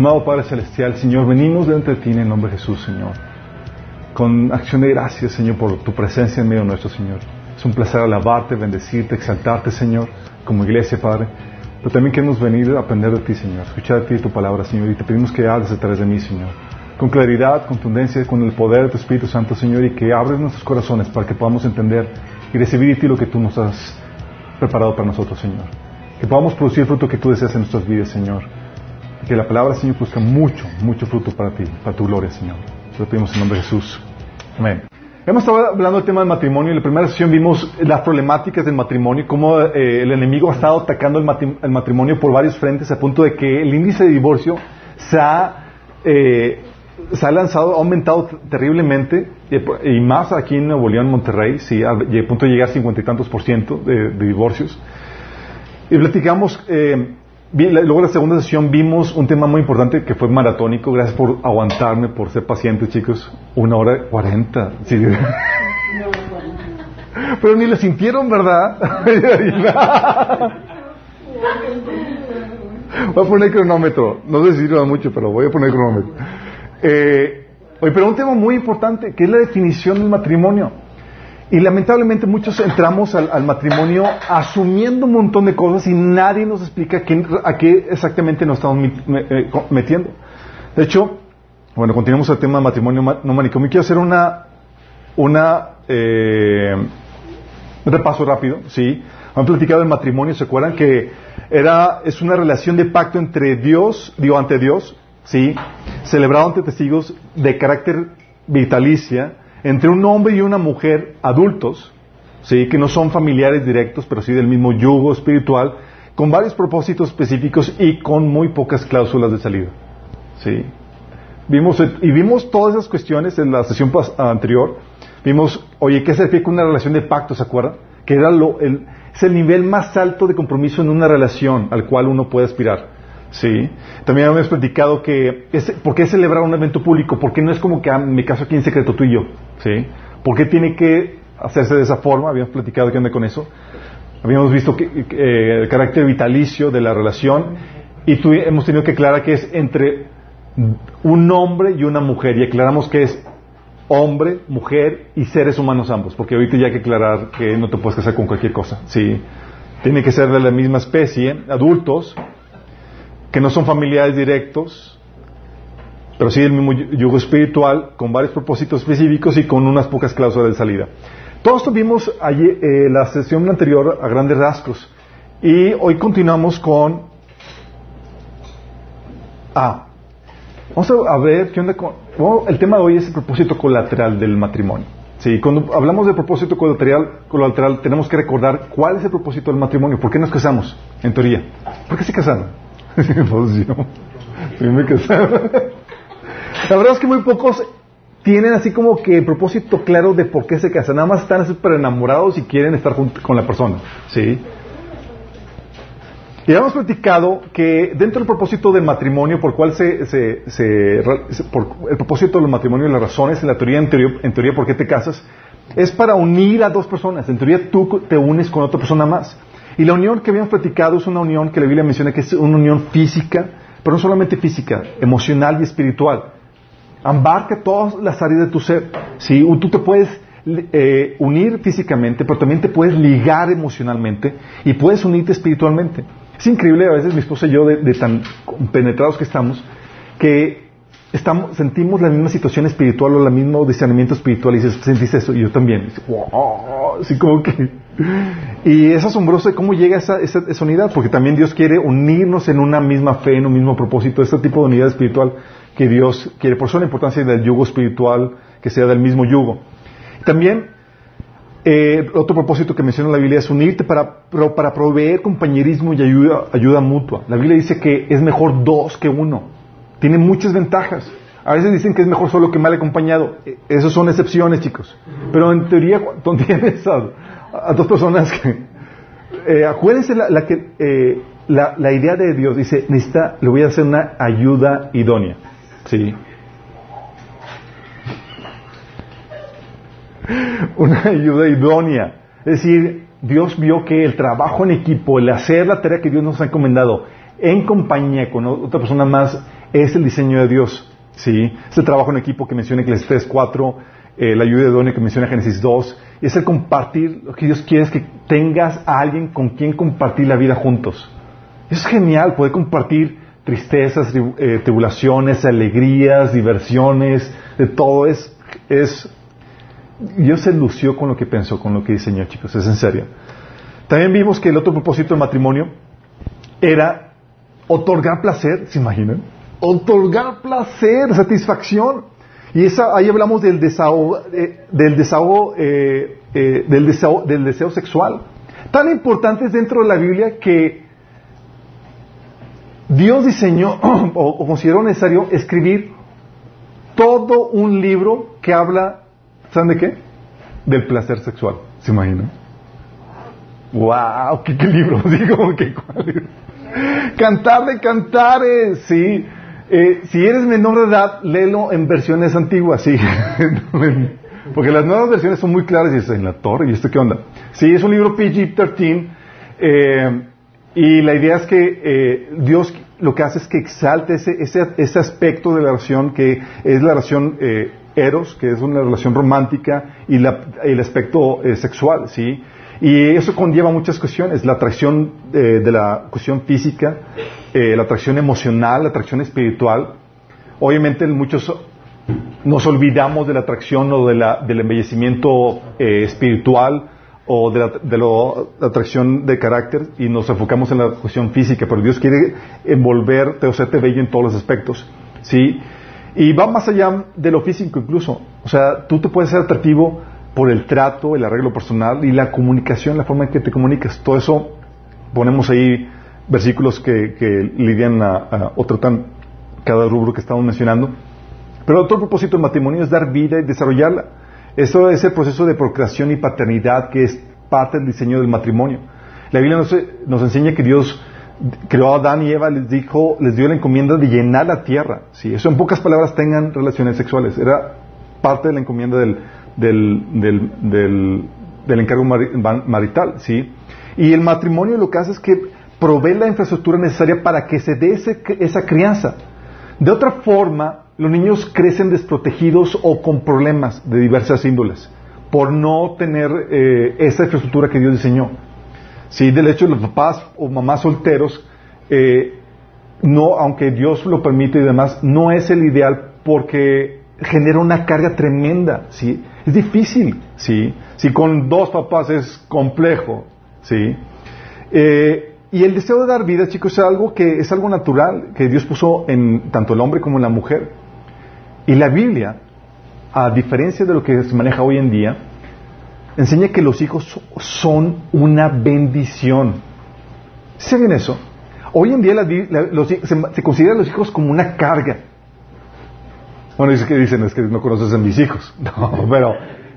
Amado Padre Celestial, Señor, venimos delante de ti en el nombre de Jesús, Señor. Con acción de gracias, Señor, por tu presencia en medio nuestro, Señor. Es un placer alabarte, bendecirte, exaltarte, Señor, como iglesia, Padre. Pero también queremos venir a aprender de ti, Señor, escuchar de ti tu palabra, Señor, y te pedimos que hables través de mí, Señor. Con claridad, contundencia, con el poder de tu Espíritu Santo, Señor, y que abres nuestros corazones para que podamos entender y recibir de ti lo que tú nos has preparado para nosotros, Señor. Que podamos producir el fruto que tú deseas en nuestras vidas, Señor que la palabra, Señor, busca mucho, mucho fruto para ti, para tu gloria, Señor. Te lo pedimos en nombre de Jesús. Amén. Hemos estado hablando del tema del matrimonio. En la primera sesión vimos las problemáticas del matrimonio, cómo eh, el enemigo ha estado atacando el, matrimonio por varios frentes, a punto de que el índice de divorcio se ha, eh, se ha lanzado, ha aumentado terriblemente, y, más aquí en Nuevo León, Monterrey, sí, a, punto de llegar a cincuenta y tantos por ciento de, de divorcios. Y platicamos eh, luego la segunda sesión vimos un tema muy importante que fue maratónico. Gracias por aguantarme, por ser pacientes, chicos. Una hora cuarenta. Pero ni lo sintieron, ¿verdad? voy a poner cronómetro. No sé si sirva mucho, pero voy a poner cronómetro. Eh, oye, pero un tema muy importante, que es la definición del matrimonio. Y lamentablemente muchos entramos al, matrimonio asumiendo un montón de cosas y nadie nos explica a qué exactamente nos estamos eh, metiendo. De hecho, bueno, continuamos el tema de matrimonio no manicomio. Quiero hacer una, una eh, un repaso rápido, ¿sí? Han platicado del matrimonio, ¿se acuerdan? Que era, es una relación de pacto entre Dios, digo, ante Dios, ¿sí? Celebrado ante testigos de carácter vitalicia, entre un hombre y una mujer adultos, ¿sí? que no son familiares directos, pero sí del mismo yugo espiritual, con varios propósitos específicos y con muy pocas cláusulas de salida. ¿sí? Vimos, y vimos todas esas cuestiones en la sesión anterior. Vimos, oye, ¿qué con una relación de pacto, se acuerdan? Que era lo, el, es el nivel más alto de compromiso en una relación al cual uno puede aspirar. Sí. También hemos platicado que, ¿por qué celebrar un evento público? ¿Por qué no es como que en mi caso aquí en secreto tú y yo? ¿Sí? ¿Por qué tiene que hacerse de esa forma? Habíamos platicado que anda con eso. Habíamos visto que, eh, el carácter vitalicio de la relación y tú, hemos tenido que aclarar que es entre un hombre y una mujer y aclaramos que es hombre, mujer y seres humanos ambos, porque ahorita ya hay que aclarar que no te puedes casar con cualquier cosa. Sí. Tiene que ser de la misma especie, adultos, que no son familiares directos, pero sí el mismo yugo espiritual, con varios propósitos específicos y con unas pocas cláusulas de salida. Todos tuvimos allí, eh, la sesión anterior a grandes rasgos y hoy continuamos con... Ah, vamos a, ver qué onda con... el tema de hoy es el propósito colateral del matrimonio. Sí, cuando hablamos de propósito colateral, colateral tenemos que recordar cuál es el propósito del matrimonio, por qué nos casamos, en teoría. ¿Por qué se casaron? pues yo, me La verdad es que muy pocos tienen así como que el propósito claro de por qué se casan. Nada más están súper enamorados y quieren estar con la persona. ¿Sí? Y hemos platicado que dentro del propósito del matrimonio, por cual se, se, por el propósito del matrimonio y las razones en la teoría, teoría, en teoría, por qué te casas, es para unir a dos personas. En teoría tú te unes con otra persona más. Y la unión que habíamos platicado es una unión que la Biblia menciona que es una unión física, pero no solamente física, emocional y espiritual. Abarca todas las áreas de tu ser. ¿sí? Tú te puedes eh, unir físicamente, pero también te puedes ligar emocionalmente y puedes unirte espiritualmente. Es increíble a veces mi esposa y yo, de, tan penetrados que estamos, que estamos, sentimos la misma situación espiritual o el mismo discernimiento espiritual y dices, ¿sentiste eso? Y yo también. así como que... Y es asombroso cómo llega esa, esa, esa, unidad, porque también Dios quiere unirnos en una misma fe, en un mismo propósito, este tipo de unidad espiritual que Dios quiere. Por eso la importancia del yugo espiritual, que sea del mismo yugo. También, eh, otro propósito que menciona la Biblia es unirte para, para proveer compañerismo y ayuda, ayuda mutua. La Biblia dice que es mejor dos que uno. Tiene muchas ventajas. A veces dicen que es mejor solo que mal acompañado. E, Esas son excepciones, chicos. Pero en teoría, cuando tienes a, dos personas que... Eh, acuérdense la, que, eh, la, idea de Dios. Dice, necesita, le voy a hacer una ayuda idónea. ¿Sí? Una ayuda idónea. Es decir, Dios vio que el trabajo en equipo, el hacer la tarea que Dios nos ha encomendado en compañía con otra persona más, es el diseño de Dios. ¿sí? Es el trabajo en equipo que menciona Eclesiastes 4, eh, la ayuda Donio que menciona Génesis 2, y es el compartir, lo que Dios quiere es que tengas a alguien con quien compartir la vida juntos. Es genial, poder compartir tristezas, eh, tribulaciones, alegrías, diversiones, de todo es, es, Dios se lució con lo que pensó, con lo que diseñó, chicos, es en serio. También vimos que el otro propósito del matrimonio era otorgar placer, ¿se imaginan? Otorgar placer, satisfacción. Y esa, ahí hablamos del desahogo, eh, del, desahogo, eh, eh, del, deseo, del deseo sexual. Tan importante es dentro de la Biblia que Dios diseñó o, consideró necesario escribir todo un libro que habla, ¿saben de qué? Del placer sexual. ¿Se imaginan? ¡Wow! ¿Qué, libro? Digo, ¿qué cuál? Cantar de cantares, sí. Eh, si eres menor de edad, léelo en versiones antiguas, sí. Porque las nuevas versiones son muy claras y es en la torre, ¿y esto qué onda? Sí, es un libro PG-13 eh, y la idea es que eh, Dios lo que hace es que exalte ese, ese, ese, aspecto de la relación que es la relación eh, eros, que es una relación romántica y, la, el aspecto eh, sexual, ¿sí? Y eso conlleva muchas cuestiones, la atracción eh, de la cuestión física, la atracción emocional, la atracción espiritual. Obviamente muchos nos olvidamos de la atracción o de la, del embellecimiento espiritual o de, la, de la atracción de carácter y nos enfocamos en la cuestión física, pero Dios quiere envolverte o hacerte bello en todos los aspectos. ¿sí? Y va más allá de lo físico incluso. O sea, tú te puedes ser atractivo por el trato, el arreglo personal y la comunicación, la forma en que te comunicas. Todo eso ponemos ahí versículos que, lidian a, o tratan cada rubro que estamos mencionando. Pero otro propósito del matrimonio es dar vida y desarrollarla. Eso es el proceso de procreación y paternidad que es parte del diseño del matrimonio. La Biblia nos, enseña que Dios creó a Adán y Eva, les dijo, les dio la encomienda de llenar la tierra. Si eso en pocas palabras tengan relaciones sexuales. Era parte de la encomienda del, del, del, del, encargo marital, ¿sí? Y el matrimonio lo que hace es que provee la infraestructura necesaria para que se dé esa crianza. De otra forma, los niños crecen desprotegidos o con problemas de diversas índoles por no tener eh, esa infraestructura que Dios diseñó. Sí, del hecho, los papás o mamás solteros, eh, no, aunque Dios lo permite y demás, no es el ideal porque genera una carga tremenda, ¿sí? Es difícil, ¿sí? Si con dos papás es complejo, ¿sí? Eh, y el deseo de dar vida, chicos, es algo que es algo natural que Dios puso en tanto el hombre como en la mujer. Y la Biblia, a diferencia de lo que se maneja hoy en día, enseña que los hijos son una bendición. ¿Se bien eso? Hoy en día se, se consideran los hijos como una carga. Bueno, dice que dicen es que no conoces a mis hijos. No, pero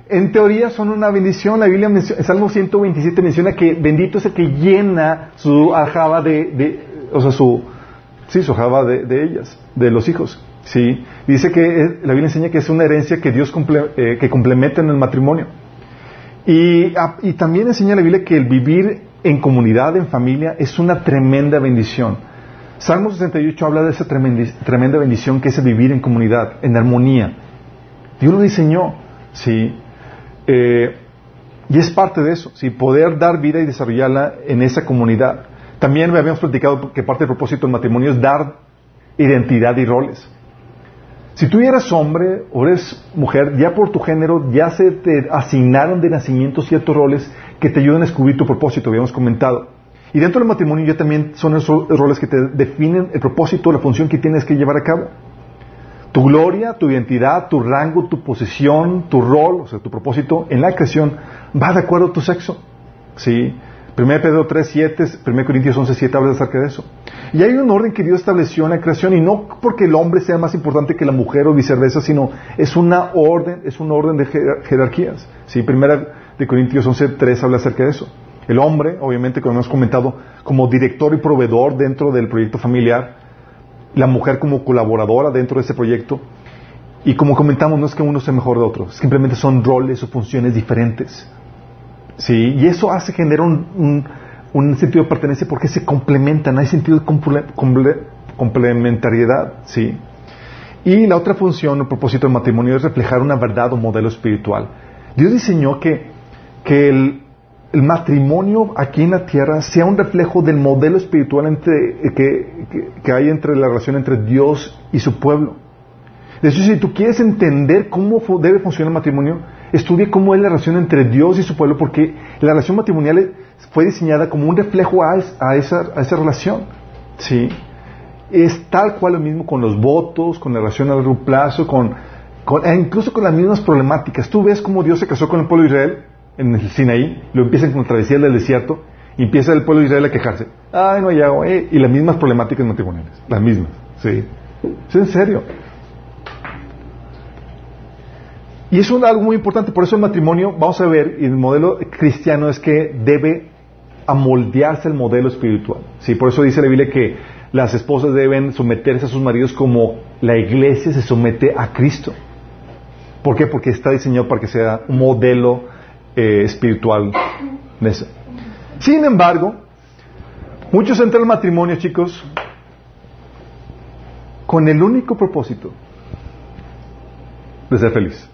en teoría son una bendición. La Biblia, menciona, Salmo 127 menciona que bendito es el que llena su aljaba de, o sea, su, sí, su aljaba de, ellas, de los hijos. Sí, dice que la Biblia enseña que es una herencia que Dios eh, que complementa en el matrimonio. Y, ah, y también enseña la Biblia que el vivir en comunidad, en familia, es una tremenda bendición. Salmo 68 habla de esa tremenda bendición que es vivir en comunidad, en armonía. Dios lo diseñó, ¿sí? Eh, y es parte de eso, ¿sí? Poder dar vida y desarrollarla en esa comunidad. También habíamos platicado que parte del propósito del matrimonio es dar identidad y roles. Si tú eres hombre o eres mujer, ya por tu género ya se te asignaron de nacimiento ciertos roles que te ayudan a descubrir tu propósito, habíamos comentado. Y dentro del matrimonio ya también son esos roles que te definen el propósito, la función que tienes que llevar a cabo. Tu gloria, tu identidad, tu rango, tu posición, tu rol, o sea, tu propósito en la creación va de acuerdo a tu sexo. ¿Sí? 1 Pedro 3, 7, 1 Corintios 11, 7 habla acerca de eso. Y hay un orden que Dios estableció en la creación y no porque el hombre sea más importante que la mujer o viceversa, sino es una orden, es un orden de jerarquías. ¿Sí? 1 Corintios 11, 3 habla acerca de eso. El hombre, obviamente, como hemos comentado, como director y proveedor dentro del proyecto familiar, la mujer como colaboradora dentro de ese proyecto. Y como comentamos, no es que uno sea mejor de otro, simplemente son roles o funciones diferentes. ¿Sí? Y eso hace generar un, un, sentido de pertenencia porque se complementan, hay sentido de complementariedad, ¿sí? Y la otra función o propósito del matrimonio es reflejar una verdad o modelo espiritual. Dios diseñó que, que el, el matrimonio aquí en la tierra sea un reflejo del modelo espiritual entre, que, que, que hay entre la relación entre Dios y su pueblo. De si tú quieres entender cómo debe funcionar el matrimonio, estudie cómo es la relación entre Dios y su pueblo, porque la relación matrimonial fue diseñada como un reflejo a, esa, a esa relación. ¿sí? Es tal cual lo mismo con los votos, con la relación a largo plazo, con, con, e incluso con las mismas problemáticas. Tú ves cómo Dios se casó con el pueblo de Israel en el Sinaí, lo empiezan con la travesía del desierto, y empieza el pueblo de Israel a quejarse. Ay, no hay agua, eh", y las mismas problemáticas matrimoniales, las mismas. ¿sí? ¿Es en serio? Y es algo muy importante, por eso el matrimonio, vamos a ver, y el modelo cristiano es que debe amoldearse al modelo espiritual. ¿sí? Por eso dice la Biblia que las esposas deben someterse a sus maridos como la iglesia se somete a Cristo. ¿Por qué? Porque está diseñado para que sea un modelo eh, espiritual. Sin embargo, muchos entran al matrimonio, chicos, con el único propósito de ser feliz.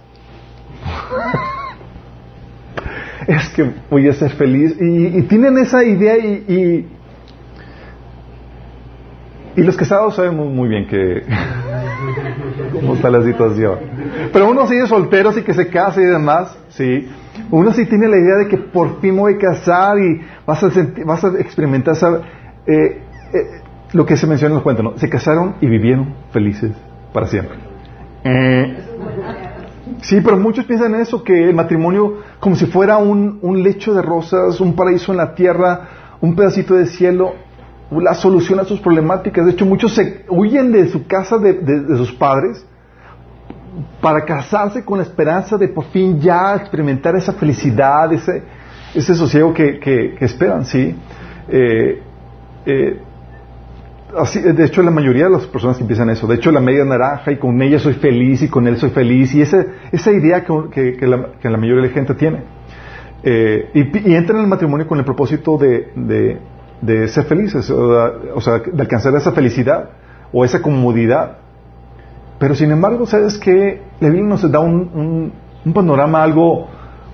es que voy a ser feliz. Y, tienen esa idea y, y, los casados sabemos muy bien que cómo está la situación. Pero uno sigue soltero, y que se casa y demás, sí. Uno sí tiene la idea de que por fin voy a casar y vas a, vas a experimentar eh, eh, lo que se menciona en los cuentos, ¿no? Se casaron y vivieron felices para siempre. Eh, Sí, pero muchos piensan eso, que el matrimonio como si fuera un, un, lecho de rosas, un paraíso en la tierra, un pedacito de cielo, la solución a sus problemáticas. De hecho, muchos se huyen de su casa, de, de, sus padres, para casarse con la esperanza de por fin ya experimentar esa felicidad, ese, ese sosiego que, que, que esperan, ¿sí? Eh, eh, Así, de hecho, la mayoría de las personas que empiezan eso, de hecho, la media naranja y con ella soy feliz y con él soy feliz, y esa, esa idea que, que, la, que, la, mayoría de la gente tiene. Eh, y, entran en el matrimonio con el propósito de, de, de ser felices, o, sea, de alcanzar esa felicidad o esa comodidad. Pero sin embargo, ¿sabes que La Biblia nos da un, un, un panorama algo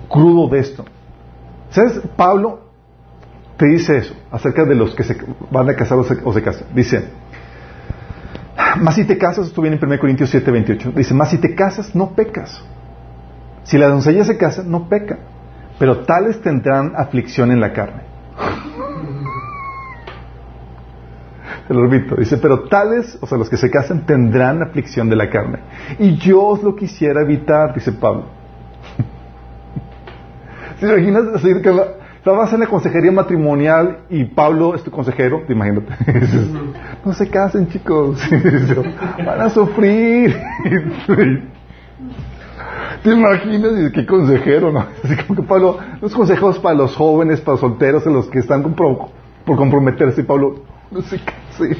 crudo de esto. ¿Sabes? Pablo te dice eso acerca de los que se van a casar o se, casan. Dice, más si te casas, esto viene en 1 Corintios 7, 28, dice, más si te casas, no pecas. Si la doncella se casa, no peca, pero tales tendrán aflicción en la carne. Te lo repito, dice, pero tales, o sea, los que se casan tendrán aflicción de la carne. Y yo os lo quisiera evitar, dice Pablo. ¿Se imaginas decir que Estabas en la consejería matrimonial y Pablo es tu consejero, imagínate. no se casen, chicos. Van a sufrir. ¿Te imaginas? ¿Qué consejero? No? Así como que Pablo, los consejos para los jóvenes, para los solteros, los que están por, comprometerse. Pablo, no se casen.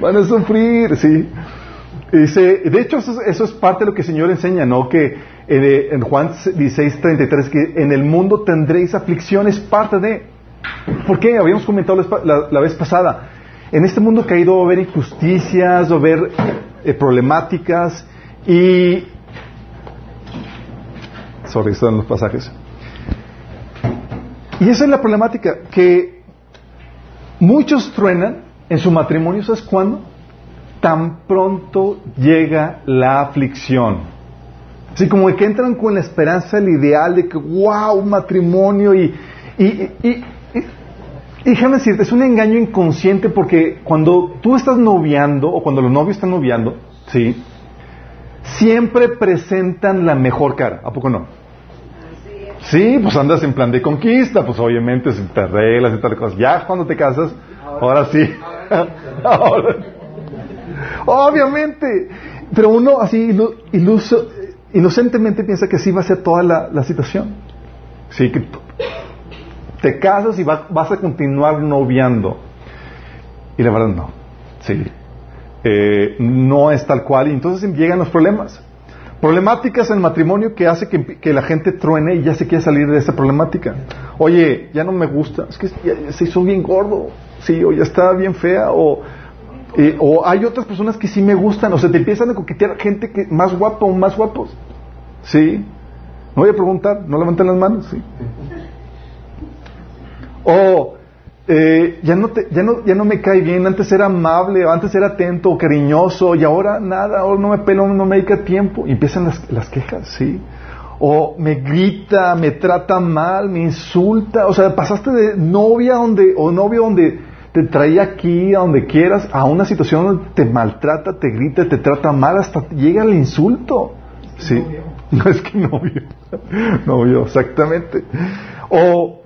Van a sufrir, sí. dice, de hecho, eso, eso, es parte de lo que el Señor enseña, ¿no? Que eh, en Juan 16, 33, que en el mundo tendréis aflicciones, parte de... ¿Por qué? Habíamos comentado la, vez pasada. En este mundo caído va a haber injusticias, va a haber eh, problemáticas y... Sorry, están los pasajes. Y esa es la problemática, que muchos truenan en su matrimonio, ¿sabes cuándo? Tan pronto llega la aflicción. Así como que entran con la esperanza, el ideal de que, wow, un matrimonio y, y, y, y, déjame decirte, es un engaño inconsciente porque cuando tú estás noviando o cuando los novios están noviando, ¿sí? Siempre presentan la mejor cara, ¿a poco no? Sí, pues andas en plan de conquista, pues obviamente si te arreglas y tal cosas. Ya cuando te casas, ahora sí. obviamente. Pero uno así iluso, inocentemente piensa que así va a ser toda la, situación. Sí, que te casas y vas a continuar noviando. Y la verdad no. Sí. Eh, no es tal cual y entonces llegan los problemas. Problemáticas en el matrimonio que hace que, la gente truene y ya se quiere salir de esa problemática. Oye, ya no me gusta, es que se hizo bien gordo, sí, o ya está bien fea, o, eh, o hay otras personas que sí me gustan, o sea, te empiezan a coquetear gente que más guapo o más guapos. Sí. No voy a preguntar, no levanten las manos, sí. O eh, ya, no te, ya, no, ya no me cae bien, antes era amable, antes era atento, cariñoso, y ahora nada, ahora no me pelo, no me dedica tiempo. Y empiezan las, las quejas, ¿sí? O me grita, me trata mal, me insulta. O sea, pasaste de novia donde, o novio donde te traía aquí, a donde quieras, a una situación donde te maltrata, te grita, te trata mal, hasta llega el insulto. ¿Sí? No es que novio. Novio, exactamente. O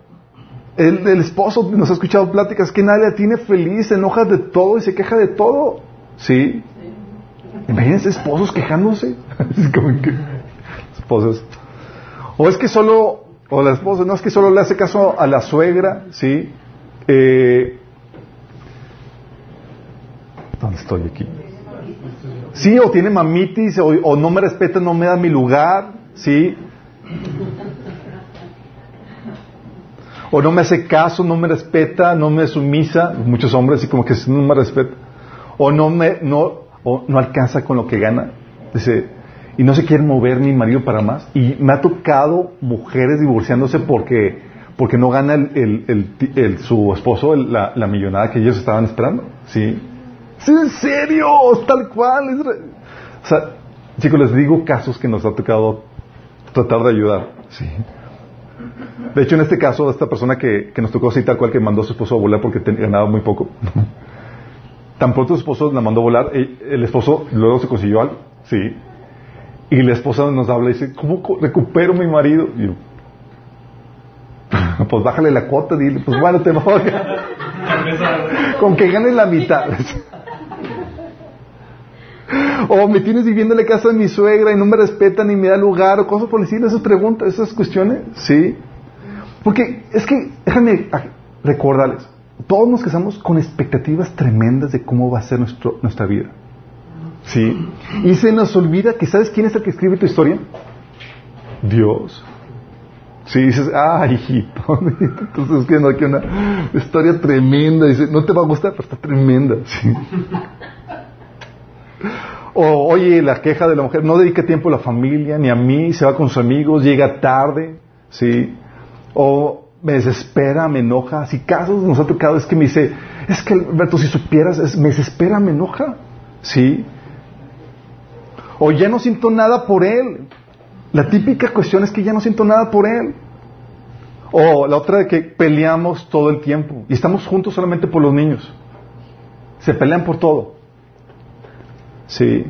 el, el, esposo nos ha escuchado pláticas que nadie la tiene feliz, se enoja de todo y se queja de todo. ¿Sí? Imagínense esposos quejándose. como que, esposos. O es que solo, o la esposa, no es que solo le hace caso a la suegra, ¿sí? Eh, ¿Dónde estoy aquí? Sí, o tiene mamitis, o, no me respeta, no me da mi lugar, ¿sí? o no me hace caso, no me respeta, no me sumisa, muchos hombres así como que no me respeta, o no me, no, o no alcanza con lo que gana, dice, y no se quiere mover mi marido para más, y me ha tocado mujeres divorciándose porque, porque no gana el, el, su esposo la, la, millonada que ellos estaban esperando, ¿sí? ¿Sí, en serio, tal cual, o sea, chicos, les digo casos que nos ha tocado tratar de ayudar, ¿sí? De hecho, en este caso, esta persona que, nos tocó así tal cual que mandó a su esposo a volar porque ganaba muy poco. Tan pronto su esposo la mandó a volar, el esposo luego se consiguió algo, sí. Y la esposa nos habla y dice, ¿cómo recupero mi marido? Y yo, pues bájale la cuota, dile, pues bueno, te voy Con que gane la mitad. o me tienes viviendo en la casa de mi suegra y no me respeta ni me da lugar, o cosas por decirle esas preguntas, esas cuestiones, sí. Porque es que, déjame recordarles, todos nos casamos con expectativas tremendas de cómo va a ser nuestro, nuestra vida. ¿Sí? Y se nos olvida que ¿sabes quién es el que escribe tu historia? Dios. Sí, dices, ah, hijito, entonces escribiendo aquí una historia tremenda, dice, no te va a gustar, pero está tremenda, sí. O, oye, la queja de la mujer, no dedica tiempo a la familia, ni a mí, se va con sus amigos, llega tarde, sí o me desespera, me enoja. Si casos nos ha tocado es que me dice, es que Alberto, si supieras, es, me desespera, me enoja. ¿Sí? O ya no siento nada por él. La típica cuestión es que ya no siento nada por él. O la otra de que peleamos todo el tiempo y estamos juntos solamente por los niños. Se pelean por todo. Sí.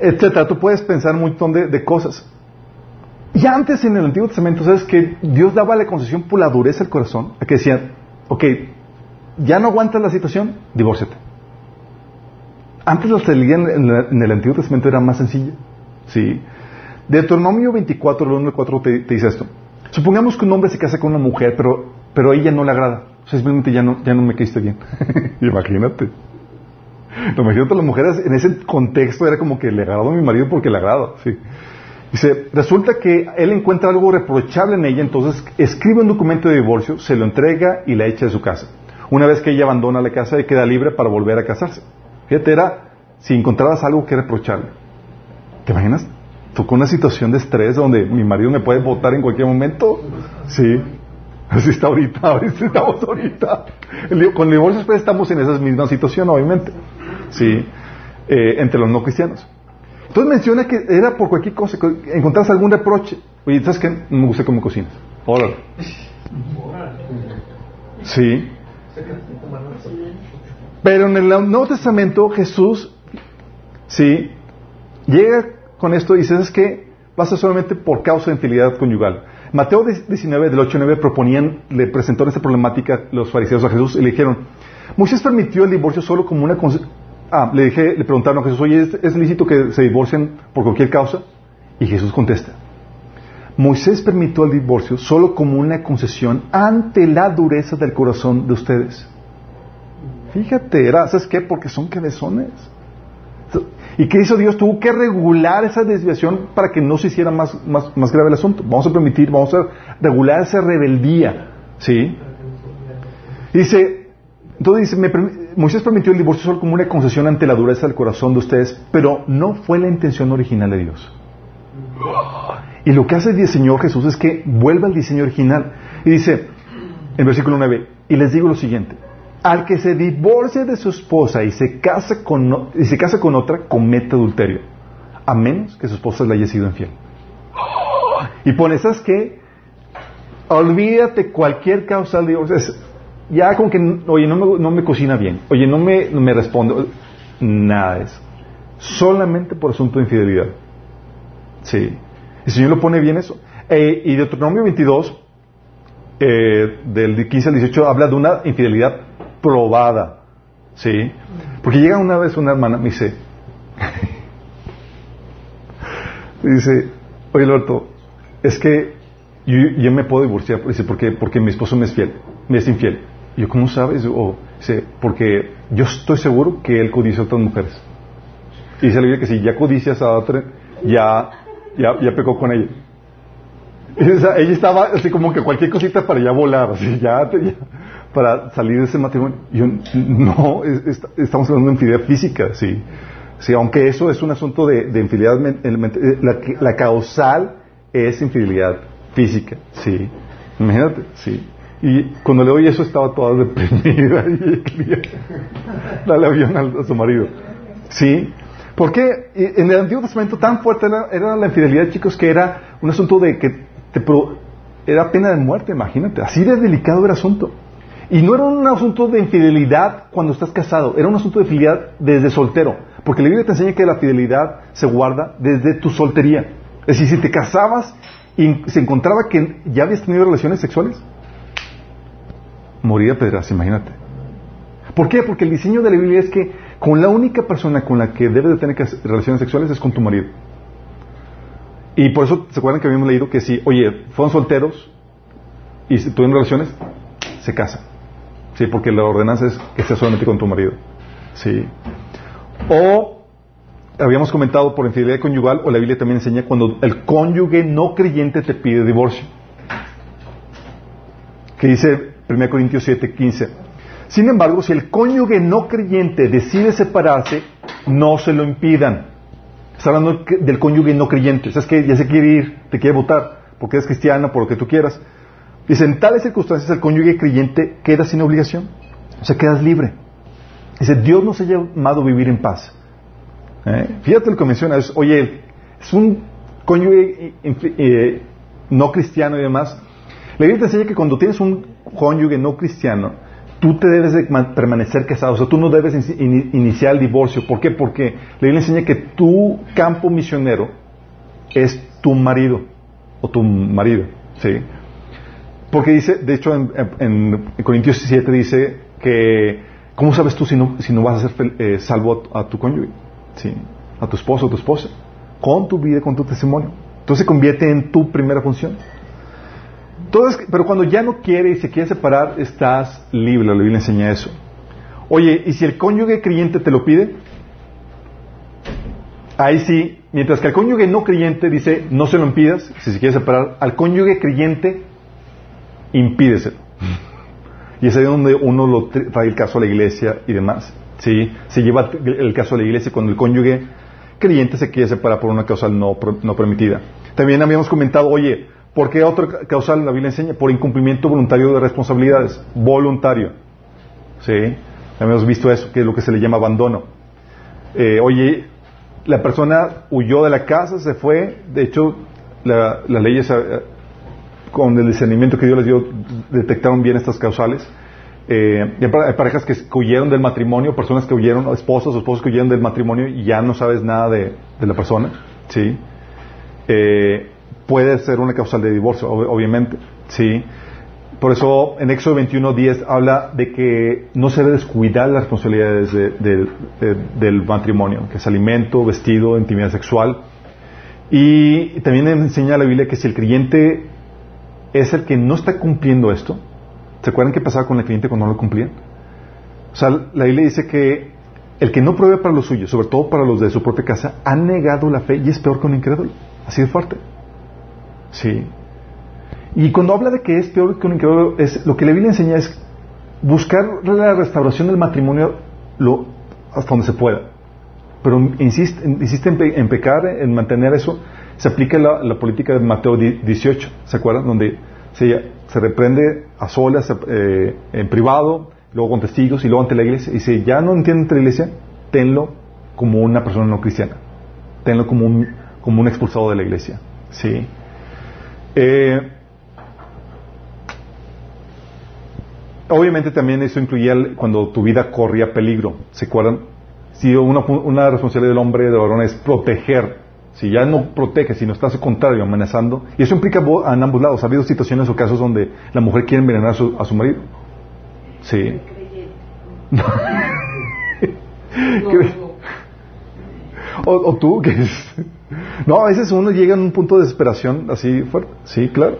Etcétera. Tú puedes pensar un montón de cosas. Y antes en el Antiguo Testamento, ¿sabes que Dios daba la concesión por la dureza del corazón? A que decían, ok, ya no aguantas la situación, divórciate. Antes la salida en, el Antiguo Testamento era más sencilla. ¿Sí? Deuteronomio 24, el 1 4 te, dice esto. Supongamos que un hombre se casa con una mujer, pero, pero a ella no le agrada. O sea, simplemente ya no, ya no me caíste bien. Imagínate. Imagínate, las mujeres en ese contexto era como que le agradó a mi marido porque le agrada. ¿sí? Dice, resulta que él encuentra algo reprochable en ella, entonces escribe un documento de divorcio, se lo entrega y la echa de su casa. Una vez que ella abandona la casa, y queda libre para volver a casarse. Fíjate, era si encontrabas algo que reprocharle. ¿Te imaginas? Tocó una situación de estrés donde mi marido me puede votar en cualquier momento. Sí. Así está ahorita, estamos ahorita. Con el divorcio pues estamos en esa misma situación, obviamente. Sí. Eh, entre los no cristianos. Entonces menciona que era por cualquier cosa, que encontrás algún reproche. Oye, ¿sabes qué? Me gusta cómo cocinas. Órale. Sí. Pero en el Nuevo Testamento Jesús, sí, llega con esto y dice, ¿sabes qué? Pasa solamente por causa de infidelidad conyugal. Mateo 19, del 8 9, proponían, le presentó esta problemática los fariseos a Jesús y le dijeron, Moisés permitió el divorcio solo como una Ah, le dije, le preguntaron a Jesús, oye, ¿es, lícito que se divorcien por cualquier causa? Y Jesús contesta, Moisés permitió el divorcio solo como una concesión ante la dureza del corazón de ustedes. Fíjate, era, ¿sabes qué? Porque son cabezones. ¿Y qué hizo Dios? Tuvo que regular esa desviación para que no se hiciera más, más, más grave el asunto. Vamos a permitir, vamos a regular esa rebeldía. ¿Sí? Dice, entonces dice, Moisés permitió el divorcio solo como una concesión ante la dureza del corazón de ustedes, pero no fue la intención original de Dios. Y lo que hace el Señor Jesús es que vuelve al diseño original. Y dice, en versículo 9, y les digo lo siguiente, al que se divorcie de su esposa y se casa con, y se casa con otra, comete adulterio, a menos que su esposa le haya sido infiel. Y pone, ¿sabes qué? Olvídate cualquier causa de divorcio. ya como que, oye, no me, no me cocina bien, oye, no me, me responde, nada de eso. Solamente por asunto de infidelidad. Sí. El Señor lo pone bien eso. Eh, y Deuteronomio 22, eh, del 15 al 18, habla de una infidelidad probada. ¿Sí? Porque llega una vez una hermana, me dice, dice, oye Alberto, es que yo, me puedo divorciar, dice, porque, porque mi esposo me es fiel, me es infiel. Y yo, ¿cómo sabes? O, dice, porque yo estoy seguro que él codicia a otras mujeres. Y dice la Biblia que si ya codicias a otra, ya, ya, ya pecó con ella. Y, ella estaba así como que cualquier cosita para ya volar, así, ya, ya para salir de ese matrimonio. Yo, no, estamos hablando de infidelidad física, sí. Sí, aunque eso es un asunto de, infidelidad, eh, la, causal es infidelidad física, sí. Imagínate, sí. Y cuando le oí eso estaba toda deprimida y dale avión a, su marido. Sí. Porque en el Antiguo Testamento tan fuerte era, la infidelidad, chicos, que era un asunto de que te era pena de muerte, imagínate. Así de delicado era el asunto. Y no era un asunto de infidelidad cuando estás casado, era un asunto de fidelidad desde soltero. Porque la Biblia te enseña que la fidelidad se guarda desde tu soltería. Es decir, si te casabas y se encontraba que ya habías tenido relaciones sexuales, moría pedras, imagínate. ¿Por qué? Porque el diseño de la Biblia es que con la única persona con la que debes de tener relaciones sexuales es con tu marido. Y por eso, ¿se acuerdan que habíamos leído que si, oye, fueron solteros y tuvieron relaciones, se casan? Sí, porque la ordenanza es que sea solamente con tu marido. Sí. O habíamos comentado por infidelidad conyugal, o la Biblia también enseña cuando el cónyuge no creyente te pide divorcio. Que dice 1 Corintios 7, 15. Sin embargo, si el cónyuge no creyente decide separarse, no se lo impidan. Está hablando del cónyuge no creyente. O sea, es que ya se quiere ir, te quiere votar, porque es cristiana, por lo que tú quieras. Dice, en tales circunstancias el cónyuge creyente queda sin obligación. O sea, quedas libre. Dice, Dios nos ha llamado a vivir en paz. ¿Eh? Fíjate lo que menciona, es, oye, es un cónyuge eh, no cristiano y demás. La Biblia te enseña que cuando tienes un cónyuge no cristiano, tú te debes de permanecer casado, o sea, tú no debes iniciar el divorcio. ¿Por qué? Porque la Biblia enseña que tu campo misionero es tu marido o tu marido, ¿sí? Porque dice, de hecho, en, Corintios 7 dice que, ¿cómo sabes tú si no, vas a ser eh, salvo a, tu cónyuge? A tu esposo o tu esposa. Con tu vida, con tu testimonio. Entonces se convierte en tu primera función. Entonces, pero cuando ya no quiere y se quiere separar, estás libre. La Biblia enseña eso. Oye, ¿y si el cónyuge creyente te lo pide? Ahí sí, mientras que al cónyuge no creyente dice, no se lo impidas, si se quiere separar, al cónyuge creyente impídeselo. Y es ahí donde uno lo trae el caso a la iglesia y demás. ¿sí? Se lleva el caso a la iglesia cuando el cónyuge creyente se quiere separar por una causal no, no permitida. También habíamos comentado, oye, ¿por qué otra causal la Biblia enseña? Por incumplimiento voluntario de responsabilidades. Voluntario. ¿Sí? Habíamos visto eso, que es lo que se le llama abandono. Eh, oye, la persona huyó de la casa, se fue, de hecho, las leyes eh, con el discernimiento que Dios les dio, detectaron bien estas causales. Eh, hay parejas que huyeron del matrimonio, personas que huyeron, esposos o esposos que huyeron del matrimonio y ya no sabes nada de, la persona. ¿sí? Eh, puede ser una causal de divorcio, obviamente. ¿sí? Por eso en Éxodo 21.10 habla de que no se debe descuidar las responsabilidades del matrimonio, que es alimento, vestido, intimidad sexual. Y también enseña la Biblia que si el creyente es el que no está cumpliendo esto. ¿Se acuerdan qué pasaba con el cliente cuando no lo cumplían? O sea, la Biblia dice que el que no provee para los suyos, sobre todo para los de su propia casa, ha negado la fe y es peor que un incrédulo. Así de fuerte. Sí. Y cuando habla de que es peor que un incrédulo, es, lo que la Biblia enseña es buscar la restauración del matrimonio lo, hasta donde se pueda. Pero insiste, insiste en, pecar, en mantener eso. Se aplica la, política de Mateo 18, ¿se acuerdan? Donde se, se reprende a solas, eh, en privado, luego con testigos y luego ante la iglesia. Y si ya no entiende la iglesia, tenlo como una persona no cristiana. Tenlo como un, como un expulsado de la iglesia. ¿Sí? Eh, obviamente también eso incluía cuando tu vida corría peligro. ¿Se acuerdan? Si una, una responsabilidad del hombre, de varón, es proteger. Si ya no protege, si no estás al contrario, amenazando. Y eso implica en ambos lados. Ha habido situaciones o casos donde la mujer quiere envenenar a su, a su marido. Sí. o, tú, que No, a veces uno llega a un punto de desesperación así fuerte. Sí, claro.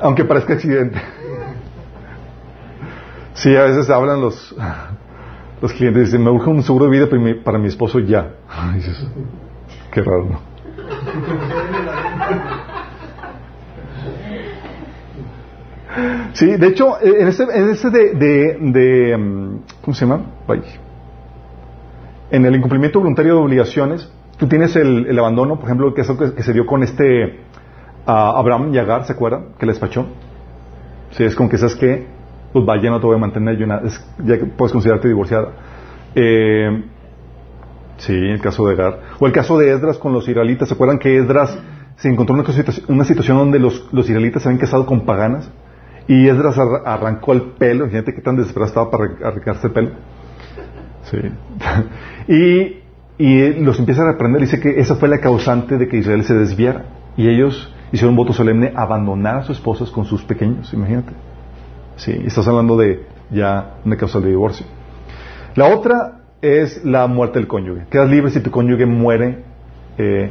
Aunque parezca accidente. Sí, a veces hablan los, los clientes y dicen, me urge un seguro de vida para mi, esposo ya. qué raro, ¿no? Sí, de hecho, en este, en este de, de, mm, ¿cómo se llama? En el incumplimiento voluntario de obligaciones, tú tienes el, abandono, por ejemplo, que es que, que se dio con este Abraham y ¿se acuerdan? Que le despachó. Sí, es como que sabes que, pues vaya, no te voy a mantener, yo ya que puedes considerarte divorciada. Eh, sí, el caso de Agar. O el caso de Esdras con los israelitas, ¿se acuerdan que Esdras se encontró en una, una situación donde los, los israelitas se habían casado con paganas? Y Esdras arrancó el pelo, fíjate qué tan desesperado estaba para arrancarse el pelo. Sí. y, y los empieza a reprender, dice que esa fue la causante de que Israel se desviara. Y ellos hicieron un voto solemne abandonar a sus esposas con sus pequeños, imagínate. Sí, estás hablando de ya una causa de divorcio. La otra es la muerte del cónyuge. Quedas libre si tu cónyuge muere. Eh,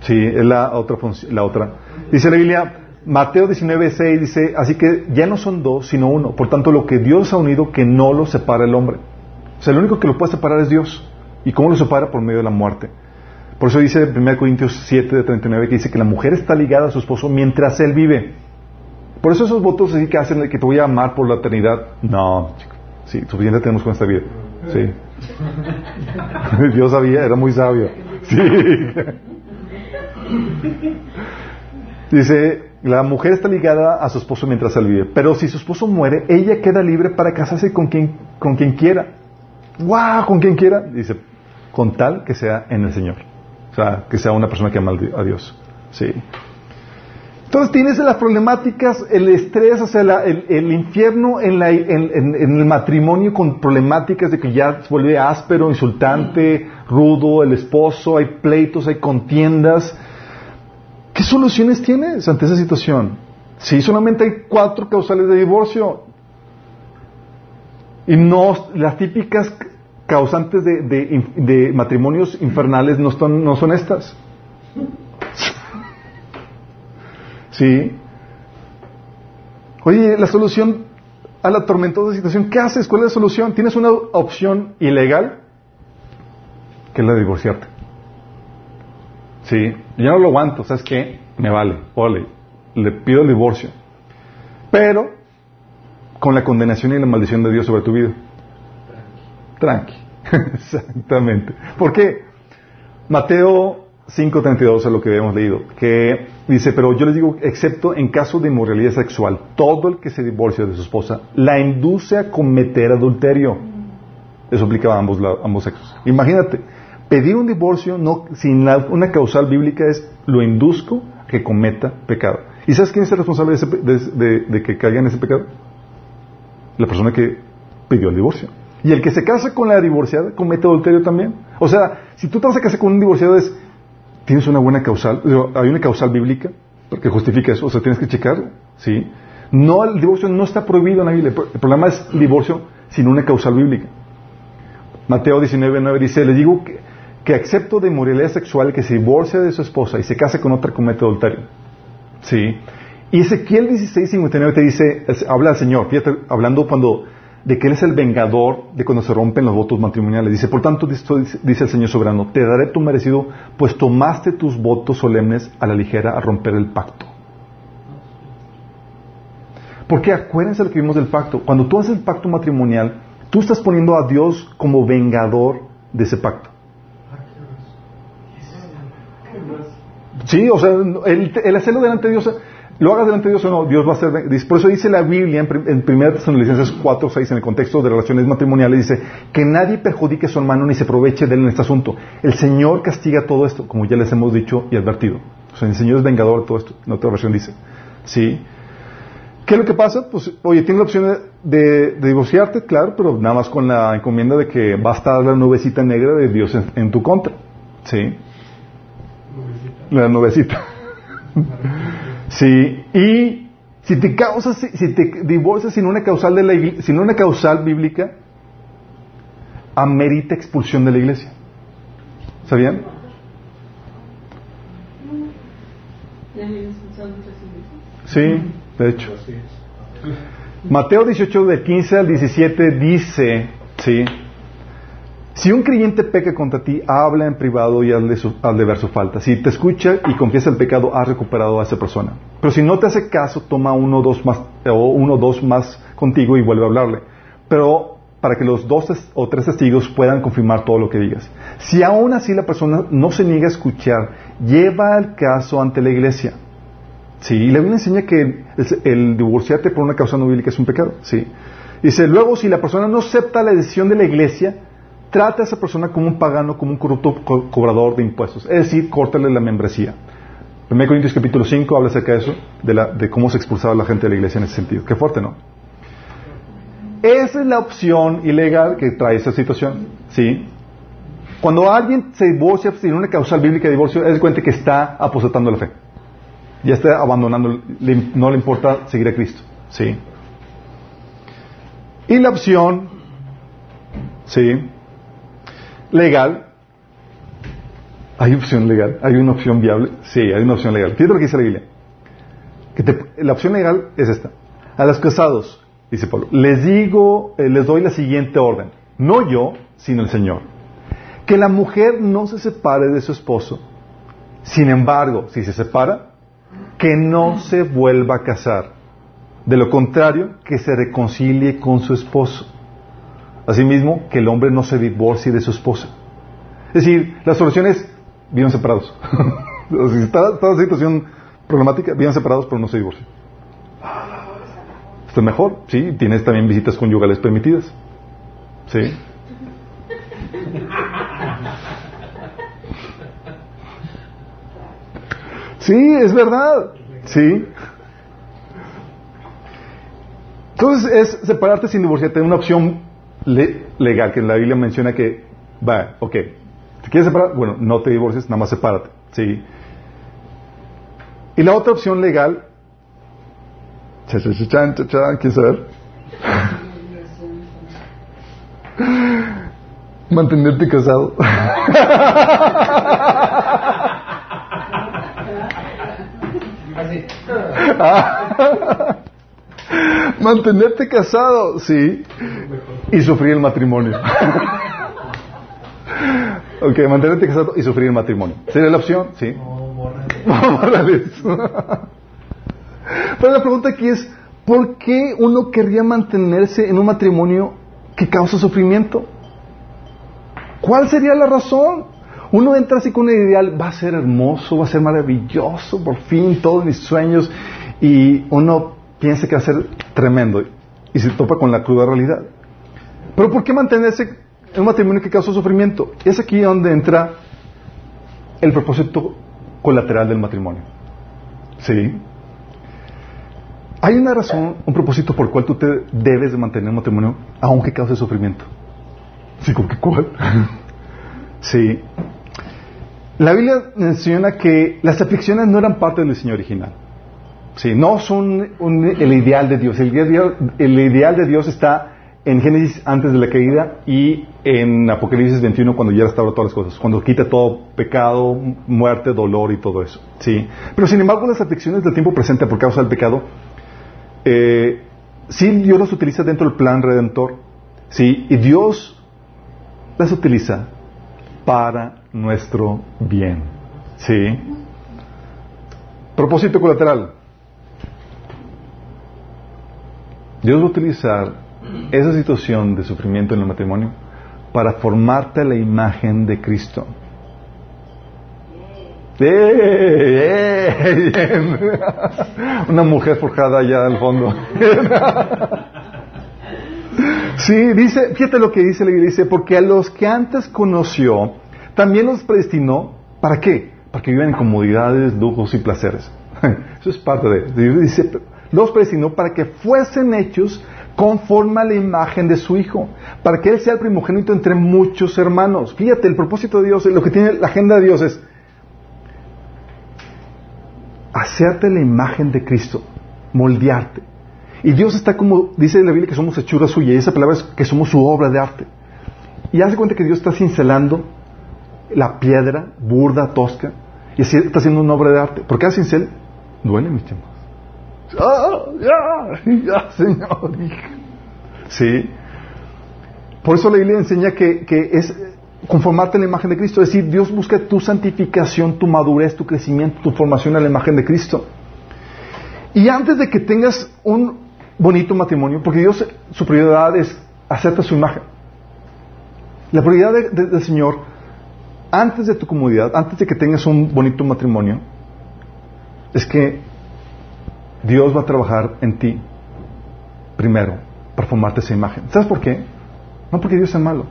sí, es la otra la otra. Dice la Biblia, Mateo 19, 6 dice, así que ya no son dos, sino uno. Por tanto, lo que Dios ha unido, que no lo separa el hombre. O sea, lo único que lo puede separar es Dios. ¿Y cómo lo separa? Por medio de la muerte. Por eso dice 1 Corintios 7, de 39, que dice que la mujer está ligada a su esposo mientras él vive. Por eso esos votos así que hacen que te voy a amar por la eternidad. No, chico. Sí, suficiente tenemos con esta vida. Sí. Dios sabía, era muy sabio. Sí. Dice, la mujer está ligada a su esposo mientras él vive, pero si su esposo muere, ella queda libre para casarse con quien, con quien quiera. ¡Wow! Con quien quiera. Dice, con tal que sea en el Señor. O sea, que sea una persona que ama a Dios. Sí. Entonces tienes las problemáticas, el estrés, o sea, el, infierno en, en, el matrimonio con problemáticas de que ya se vuelve áspero, insultante, rudo, el esposo, hay pleitos, hay contiendas. ¿Qué soluciones tienes ante esa situación? Si solamente hay cuatro causales de divorcio y no las típicas causantes de, matrimonios infernales no, no son estas. ¿Sí? Oye, la solución a la tormentosa situación, ¿qué haces? ¿Cuál es la solución? Tienes una opción ilegal, que es la de divorciarte. Sí, yo no lo aguanto, ¿sabes qué? Me vale, ole, le pido el divorcio. Pero con la condenación y la maldición de Dios sobre tu vida. Tranqui. Exactamente. ¿Por qué? Mateo 5.32 es lo que hemos leído, que dice, pero yo les digo, excepto en caso de inmoralidad sexual, todo el que se divorcia de su esposa la induce a cometer adulterio. Eso aplicaba a ambos, ambos sexos. Imagínate, Pedir un divorcio no, sin una causal bíblica es lo induzco a que cometa pecado. ¿Y sabes quién es el responsable de, que caiga en ese pecado? La persona que pidió el divorcio. Y el que se casa con la divorciada comete adulterio también. O sea, si tú te vas a casar con un divorciado es, tienes una buena causal, hay una causal bíblica que justifica eso, o sea, tienes que checarlo, ¿sí? No, el divorcio no está prohibido en la Biblia, el problema es divorcio sin una causal bíblica. Mateo 19, 9 dice, le digo que que excepto de inmoralidad sexual, que se divorcia de su esposa y se casa con otra, comete adulterio. ¿Sí? Y Ezequiel 16, 59 te dice, habla el Señor, fíjate, hablando cuando de que Él es el vengador de cuando se rompen los votos matrimoniales. Dice, por tanto, dice el Señor soberano, te daré tu merecido, pues tomaste tus votos solemnes a la ligera a romper el pacto. Porque acuérdense lo que vimos del pacto. Cuando tú haces el pacto matrimonial, tú estás poniendo a Dios como vengador de ese pacto. Sí, o sea, el, hacerlo delante de Dios, lo hagas delante de Dios o no, Dios va a ser. Por eso dice la Biblia en, en 1 Tesalonicenses 4, 6, en el contexto de relaciones matrimoniales, dice que nadie perjudique a su hermano ni se aproveche de él en este asunto. El Señor castiga todo esto, como ya les hemos dicho y advertido. O sea, el Señor es vengador de todo esto. En otra versión dice. Sí. ¿Qué es lo que pasa? Pues, oye, tienes la opción de, divorciarte, claro, pero nada más con la encomienda de que va a estar la nubecita negra de Dios en, tu contra. ¿Sí? La nubecita. sí. Y si te causas, si te divorcias sin una causal de la sin una causal bíblica, amerita expulsión de la iglesia. ¿Sabían? Sí. De hecho. Mateo 18, de 15 al 17 dice, ¿sí? Si un creyente peca contra ti, habla en privado y hazle, de ver su falta. Si te escucha y confiesa el pecado, has recuperado a esa persona. Pero si no te hace caso, toma uno o dos más, o uno dos más contigo y vuelve a hablarle. Pero para que los dos o tres testigos puedan confirmar todo lo que digas. Si aún así la persona no se niega a escuchar, lleva el caso ante la iglesia. Sí, y la Biblia enseña que el, divorciarte por una causa no bíblica es un pecado. Sí. Dice, luego si la persona no acepta la decisión de la iglesia, trata a esa persona como un pagano, como un corrupto cobrador de impuestos. Es decir, córtale la membresía. 1 Corintios capítulo 5 habla acerca de eso, de, la, de cómo se expulsaba la gente de la iglesia en ese sentido. Qué fuerte, ¿no? Esa es la opción ilegal que trae esa situación. ¿Sí? Cuando alguien se divorcia sin una causal bíblica de divorcio, es cuenta que está apostatando la fe ya está abandonando, no le importa seguir a Cristo. ¿sí? Y la opción, ¿sí? Legal, ¿hay opción legal? ¿Hay una opción viable? Sí, hay una opción legal. Fíjate lo que dice la Biblia. Que la opción legal es esta. A los casados, dice Pablo, les digo, eh, les doy la siguiente orden. No yo, sino el Señor. Que la mujer no se separe de su esposo. Sin embargo, si se separa, que no se vuelva a casar. De lo contrario, que se reconcilie con su esposo. Asimismo, que el hombre no se divorcie de su esposa. Es decir, la solución es, vivan separados. está, está situación problemática, vivan separados, pero no se divorcien. Esto es mejor, sí, tienes también visitas conyugales permitidas. Sí. Sí, es verdad. Sí. Entonces es separarte sin divorciarte, una opción legal que en la Biblia menciona que, va, ok, ¿te quieres separar? Bueno, no te divorcies, nada más sepárate. Sí. Y la otra opción legal, ¿quién saber? Mantenerte casado. Mantenerte casado, sí. Y sufrir el matrimonio. ok, mantenerte casado y sufrir el matrimonio. ¿Sería la opción? Sí. Pero la pregunta aquí es, ¿por qué uno querría mantenerse en un matrimonio que causa sufrimiento? ¿Cuál sería la razón? Uno entra así con un ideal, va a ser hermoso, va a ser maravilloso, por fin todos mis sueños, y uno piensa que va a ser tremendo y se topa con la cruda realidad. Pero ¿por qué mantenerse en un matrimonio que causa sufrimiento? Es aquí donde entra el propósito colateral del matrimonio. ¿Sí? Hay una razón, un propósito por el cual tú te debes de mantener un matrimonio aunque cause sufrimiento. ¿Sí? ¿Con qué cuál? sí. La Biblia menciona que las aflicciones no eran parte del diseño original. Sí, no son el ideal de Dios. El ideal, de Dios está en Génesis antes de la caída y en Apocalipsis 21 cuando ya restaura todas las cosas, cuando quita todo pecado, muerte, dolor y todo eso. Sí, pero sin embargo las aflicciones del tiempo presente por causa del pecado eh, sí, Dios los utiliza dentro del plan redentor. Sí, y Dios las utiliza para nuestro bien. Sí. Propósito colateral. Dios va a utilizar esa situación de sufrimiento en el matrimonio para formarte la imagen de Cristo. ¡Eh! ¡Eh! Una mujer forjada allá al fondo. Sí, dice, fíjate lo que dice la iglesia, porque a los que antes conoció, también los predestinó, ¿para qué? Para que vivan en comodidades, lujos y placeres. Eso es parte de, dice, los predestinó para que fuesen hechos conforme a la imagen de su Hijo, para que Él sea el primogénito entre muchos hermanos. Fíjate, el propósito de Dios, lo que tiene la agenda de Dios es hacerte la imagen de Cristo, moldearte. Y Dios está como, dice la Biblia que somos hechura suya, y esa palabra es que somos su obra de arte. Y hace cuenta que Dios está cincelando la piedra burda, tosca, y está haciendo una obra de arte. ¿Por qué cincel? Duele, mis. ¡Ah! ¡Ya! ¡Ya, Señor! Sí. Por eso la Biblia enseña que, que es conformarte a la imagen de Cristo. Es decir, Dios busca tu santificación, tu madurez, tu crecimiento, tu formación a la imagen de Cristo. Y antes de que tengas un bonito matrimonio, porque Dios, su prioridad es hacerte su imagen. La prioridad del Señor, antes de tu comodidad, antes de que tengas un bonito matrimonio, es que Dios va a trabajar en ti primero para formarte esa imagen. ¿Sabes por qué? No porque Dios sea malo.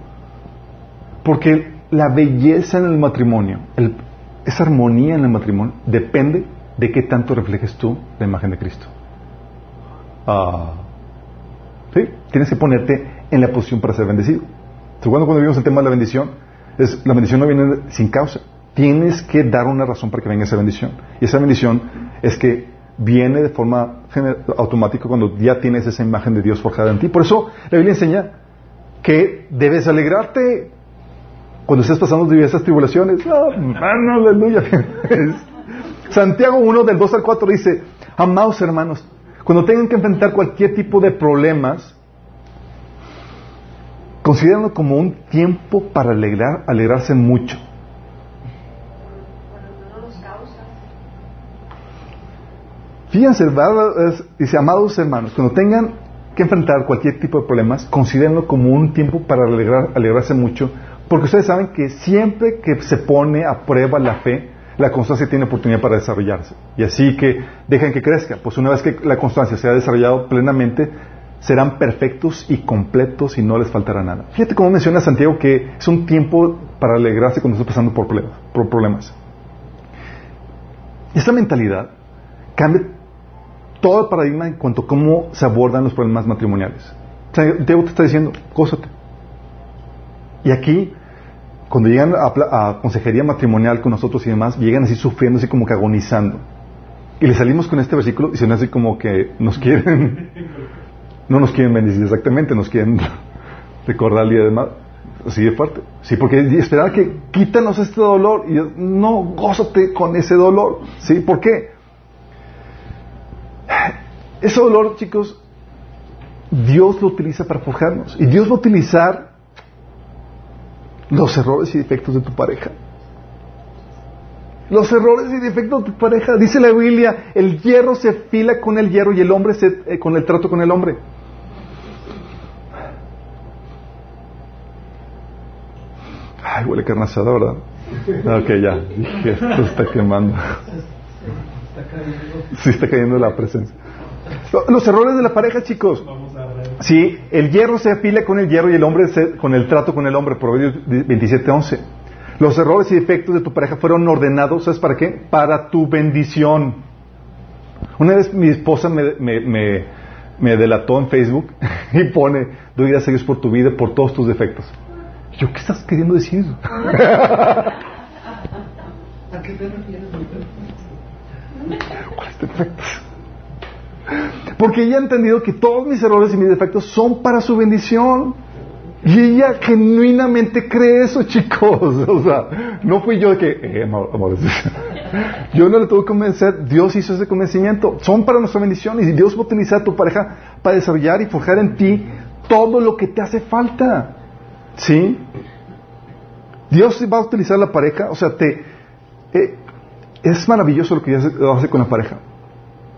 Porque la belleza en el matrimonio, esa armonía en el matrimonio, depende de qué tanto reflejes tú la imagen de Cristo. Ah. ¿Sí? Tienes que ponerte en la posición para ser bendecido. Cuando, cuando vimos el tema de la bendición, es, la bendición no viene sin causa. Tienes que dar una razón para que venga esa bendición. Y esa bendición es que viene de forma automática cuando ya tienes esa imagen de Dios forjada en ti. Por eso la Biblia enseña que debes alegrarte cuando estés pasando diversas tribulaciones. Oh, aleluya. Santiago 1 del 2 al 4 dice, amados hermanos, cuando tengan que enfrentar cualquier tipo de problemas, considérenlo como un tiempo para alegrar, alegrarse mucho. Fíjense, dice, amados hermanos, cuando tengan que enfrentar cualquier tipo de problemas, considérenlo como un tiempo para alegrar, alegrarse mucho, porque ustedes saben que siempre que se pone a prueba la fe, la constancia tiene oportunidad para desarrollarse. Y así que dejen que crezca. Pues una vez que la constancia se ha desarrollado plenamente, serán perfectos y completos y no les faltará nada. Fíjate cómo menciona Santiago que es un tiempo para alegrarse cuando está pasando. Por problemas. Esta mentalidad cambia todo el paradigma en cuanto a cómo se abordan los problemas matrimoniales. Santiago te está diciendo, cósate. Y aquí cuando llegan a, consejería matrimonial con nosotros y demás, llegan así sufriendo, así como que agonizando. Y le salimos con este versículo y se hace como que nos quieren, no nos quieren bendecir exactamente, nos quieren recordar el día de más. Así de fuerte. Sí, porque esperar que quítanos este dolor y no, gózate con ese dolor. ¿Sí? ¿Por qué? Ese dolor, chicos, Dios lo utiliza para forjarnos. Y Dios va a utilizar los errores y defectos de tu pareja. Los errores y defectos de tu pareja. Dice la Biblia, el hierro se fila con el hierro y el hombre se, eh, con el trato con el hombre. Ay, huele carne asada, ¿verdad? Ok, ya. Esto está quemando. Sí, está cayendo la presencia. Los errores de la pareja, chicos. Sí, el hierro se afila con el hierro y el hombre con el trato con el hombre, Proverbios 27.11. Los errores y defectos de tu pareja fueron ordenados, ¿sabes para qué? Para tu bendición. Una vez mi esposa me, me, delató en Facebook y pone, doy gracias a Dios por tu vida, por todos tus defectos. Yo, ¿qué estás queriendo decir? ¿A qué te refieres? ¿Cuáles defectos? Porque ella ha entendido que todos mis errores y mis defectos son para su bendición. Y ella genuinamente cree eso, chicos. O sea, no fui yo de que, eh, yo no le tuve que convencer, Dios hizo ese convencimiento. Son para nuestra bendición y Dios va a utilizar tu pareja para desarrollar y forjar en ti todo lo que te hace falta. ¿Sí? Dios va a utilizar la pareja, o sea, te, eh, es maravilloso lo que Dios hace con la pareja.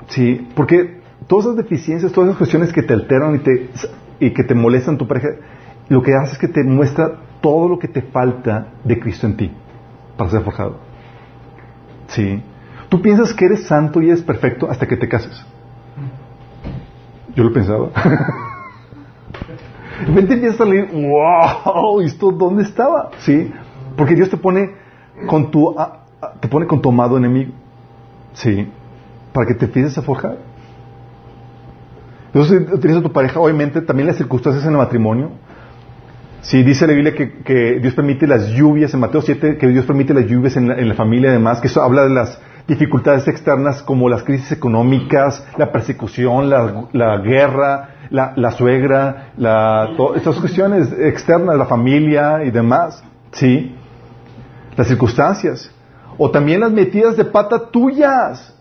Sí, porque todas esas deficiencias, todas esas cuestiones que te alteran y, que te molestan tu pareja, lo que hace es que te muestra todo lo que te falta de Cristo en ti para ser forjado. Sí. Tú piensas que eres santo y eres perfecto hasta que te cases. Yo lo pensaba. De repente empieza a salir, wow, ¿esto dónde estaba? Sí, porque Dios te pone con tu, te pone con tu amado enemigo. Sí, para que te empieces a forjar. Entonces utiliza tu pareja, obviamente, también las circunstancias en el matrimonio. Sí, dice la Biblia que, Dios permite las lluvias, en Mateo 7, que Dios permite las lluvias en la, en la familia, además, que eso habla de las dificultades externas como las crisis económicas, la persecución, la, guerra, la, suegra, la, estas cuestiones externas, la familia y demás, ¿sí? Las circunstancias. O también las metidas de pata tuyas.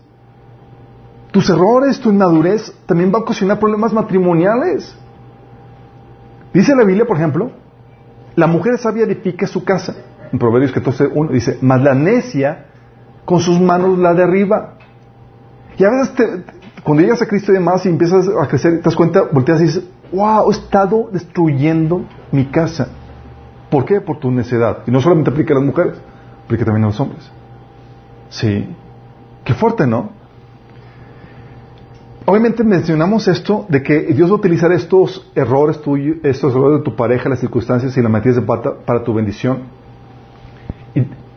Tus errores, tu inmadurez también va a ocasionar problemas matrimoniales. Dice la Biblia, por ejemplo, la mujer sabia edifica su casa. En Proverbios 14, 1 dice, mas la necia con sus manos la derriba. Y a veces cuando llegas a Cristo y demás y empiezas a crecer, te das cuenta, volteas y dices, wow, he estado destruyendo mi casa. ¿Por qué? Por tu necedad. Y no solamente aplica a las mujeres, aplica también a los hombres. Sí. Qué fuerte, ¿no? Obviamente mencionamos esto de que Dios va a utilizar estos errores tuyos, estos errores de tu pareja, las circunstancias y la matriz de pata para tu bendición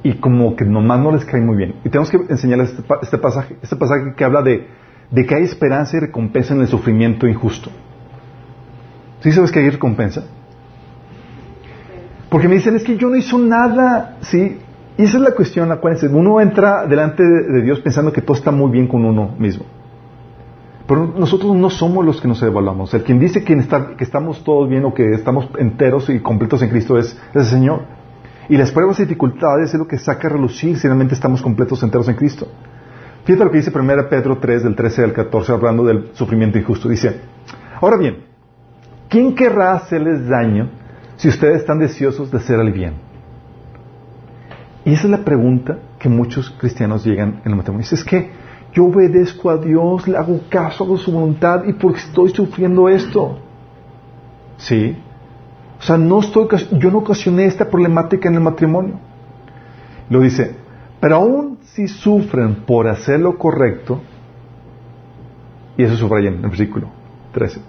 y como que nomás no les cae muy bien. Y tenemos que enseñarles este, este pasaje, este pasaje que habla de, de, que hay esperanza y recompensa en el sufrimiento injusto. ¿Sí sabes que hay recompensa? Porque me dicen, es que yo no hice nada, ¿sí? Y esa es la cuestión, acuérdense, uno entra delante de Dios pensando que todo está muy bien con uno mismo. Nosotros no somos los que nos evaluamos. El quien dice que, estamos todos bien o que estamos enteros y completos en Cristo es, el Señor. Y las pruebas y dificultades es lo que saca a relucir si realmente estamos completos enteros en Cristo. Fíjate lo que dice 1 Pedro 3, del 13 al 14, hablando del sufrimiento injusto. Dice, ahora bien, ¿quién querrá hacerles daño si ustedes están deseosos de hacer el bien? Y esa es la pregunta que muchos cristianos llegan en el matrimonio. Dice, es yo obedezco a Dios, le hago caso a su voluntad y porque estoy sufriendo esto. Sí, o sea, no estoy, yo no ocasioné esta problemática en el matrimonio. Lo dice, pero aún si sufren por hacer lo correcto, y eso subraya en el versículo 13,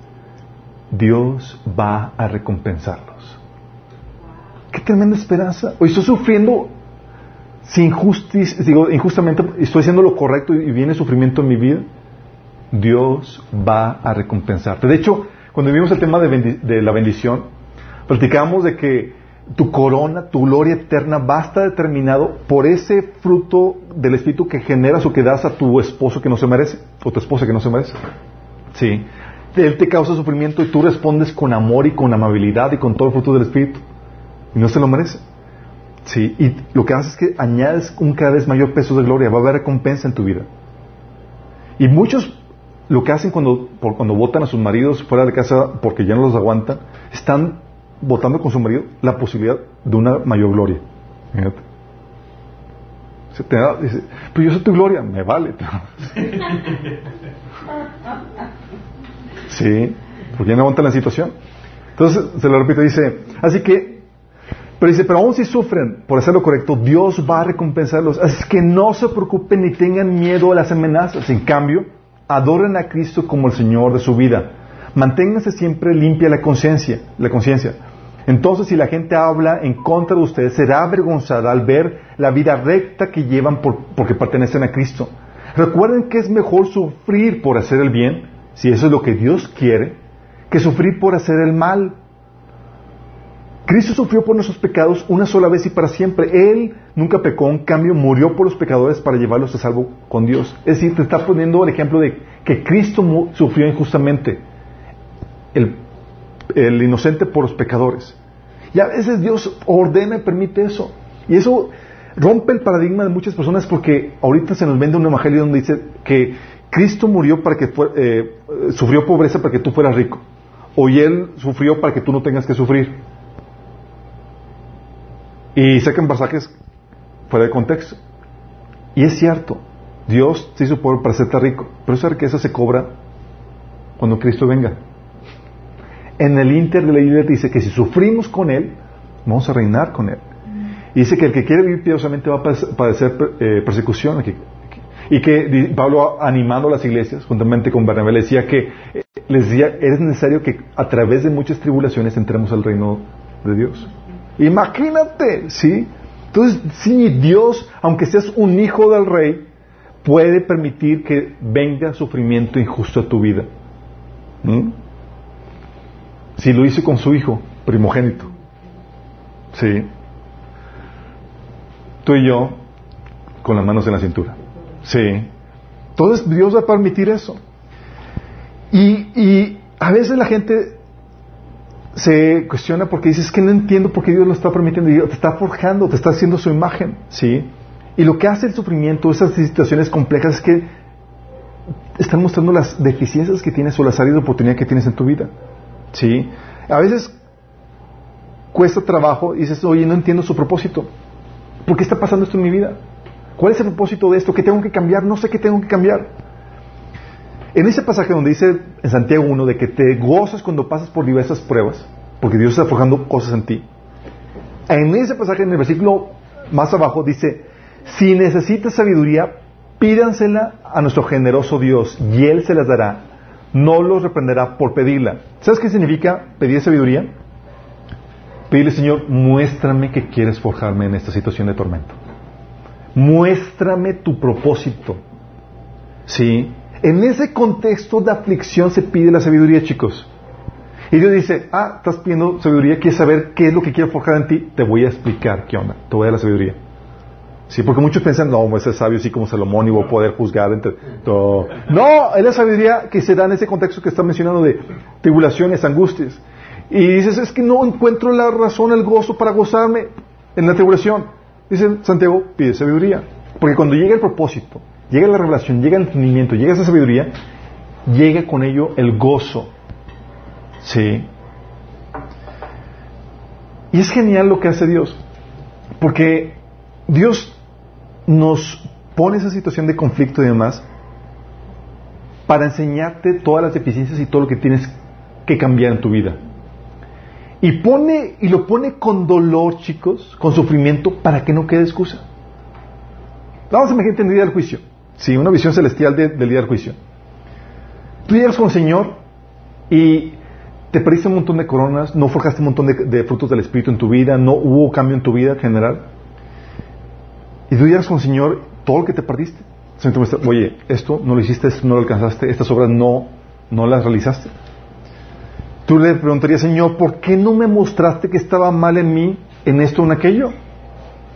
Dios va a recompensarlos. Qué tremenda esperanza. Hoy estoy sufriendo sin justicia, digo, injustamente, estoy haciendo lo correcto y viene sufrimiento en mi vida. Dios va a recompensarte. De hecho, cuando vimos el tema de la bendición, Platicamos de que tu corona, tu gloria eterna va a estar determinado por ese fruto del Espíritu que generas o que das a tu esposo que no se merece, o tu esposa que no se merece. Sí. Él te causa sufrimiento y tú respondes con amor y con amabilidad y con todo el fruto del Espíritu. Y no se lo merece. Sí. Y lo que hace es que añades un cada vez mayor peso de gloria. Va a haber recompensa en tu vida. Y muchos lo que hacen cuando, cuando votan a sus maridos fuera de casa porque ya no los aguantan, están votando con su marido la posibilidad de una mayor gloria. Fíjate. Dice, pero yo soy tu gloria, me vale. sí, porque ya no aguanta la situación. Entonces, se lo repito, dice, así que, pero dice, pero aún si sufren por hacer lo correcto, Dios va a recompensarlos. Así que no se preocupen ni tengan miedo a las amenazas. En cambio, adoren a Cristo como el Señor de su vida. Manténganse siempre limpia la conciencia, la conciencia. Entonces, si la gente habla en contra de ustedes, será avergonzada al ver la vida recta que llevan porque pertenecen a Cristo. Recuerden que es mejor sufrir por hacer el bien, si eso es lo que Dios quiere, que sufrir por hacer el mal. Cristo sufrió por nuestros pecados una sola vez y para siempre. Él nunca pecó, en cambio murió por los pecadores para llevarlos a salvo con Dios. Es decir, te está poniendo el ejemplo de que Cristo sufrió injustamente. El inocente por los pecadores. Y a veces Dios ordena y permite eso. Y eso rompe el paradigma de muchas personas porque ahorita se nos vende un evangelio donde dice que, Cristo murió para que eh, sufrió pobreza para que tú fueras rico. O y Él sufrió para que tú no tengas que sufrir. Y sacan pasajes fuera de contexto. Y es cierto, Dios se hizo pobre para hacerte rico, pero esa riqueza se cobra cuando Cristo venga. En el Inter de la Biblia dice que si sufrimos con Él, vamos a reinar con Él. Y dice que el que quiere vivir piadosamente va a padecer eh, persecución. Y que Pablo animando a las iglesias, juntamente con Bernabé, le decía que eh, les decía, es necesario que a través de muchas tribulaciones entremos al reino de Dios. Imagínate, ¿sí? Entonces, sí, Dios, aunque seas un hijo del rey, puede permitir que venga sufrimiento injusto a tu vida. Si lo hizo con su hijo primogénito. Sí. Tú y yo con las manos en la cintura. Sí. Entonces Dios va a permitir eso. Y, y a veces la gente se cuestiona porque dice, es que no entiendo por qué Dios lo está permitiendo. Y te está forjando, te está haciendo su imagen. ¿sí? Y lo que hace el sufrimiento, esas situaciones complejas, es que están mostrando las deficiencias que tienes o las áreas de oportunidad que tienes en tu vida. ¿sí? A veces cuesta trabajo y dices, oye, no entiendo su propósito. ¿Por qué está pasando esto en mi vida? ¿Cuál es el propósito de esto? ¿Qué tengo que cambiar? No sé qué tengo que cambiar. En ese pasaje donde dice en Santiago 1 de que te gozas cuando pasas por diversas pruebas, porque Dios está forjando cosas en ti. En ese pasaje, en el versículo más abajo, dice, si necesitas sabiduría, pídansela a nuestro generoso Dios y Él se las dará. No los reprenderá por pedirla. ¿Sabes qué significa pedir sabiduría? Pedirle, Señor, muéstrame que quieres forjarme en esta situación de tormento. Muéstrame tu propósito. ¿Sí? En ese contexto de aflicción se pide la sabiduría, chicos. Y Dios dice, ah, estás pidiendo sabiduría, quieres saber qué es lo que quiero forjar en ti, te voy a explicar qué onda, te voy a dar la sabiduría. Sí, porque muchos piensan, no, ese es sabio así como Salomón y voy a poder juzgar entre todo. No, es la sabiduría que se da en ese contexto que está mencionando de tribulaciones, angustias. Y dices, es que no encuentro la razón, el gozo para gozarme en la tribulación. Dice Santiago, pide sabiduría. Porque cuando llega el propósito, llega la revelación, llega el entendimiento, llega esa sabiduría, llega con ello el gozo. Sí. Y es genial lo que hace Dios, porque Dios nos pone esa situación de conflicto y demás para enseñarte todas las deficiencias y todo lo que tienes que cambiar en tu vida. Y pone y lo pone con dolor, chicos, con sufrimiento para que no quede excusa. Vamos a imaginar el juicio. Sí, una visión celestial del día del juicio. Tú llegas con el Señor y te perdiste un montón de coronas, no forjaste un montón de, frutos del Espíritu en tu vida, no hubo cambio en tu vida en general. Y tú llegas con el Señor, todo lo que te perdiste. Oye, esto no lo hiciste, esto no lo alcanzaste, estas obras no, no las realizaste. Tú le preguntarías, Señor, ¿por qué no me mostraste que estaba mal en mí, en esto o en aquello?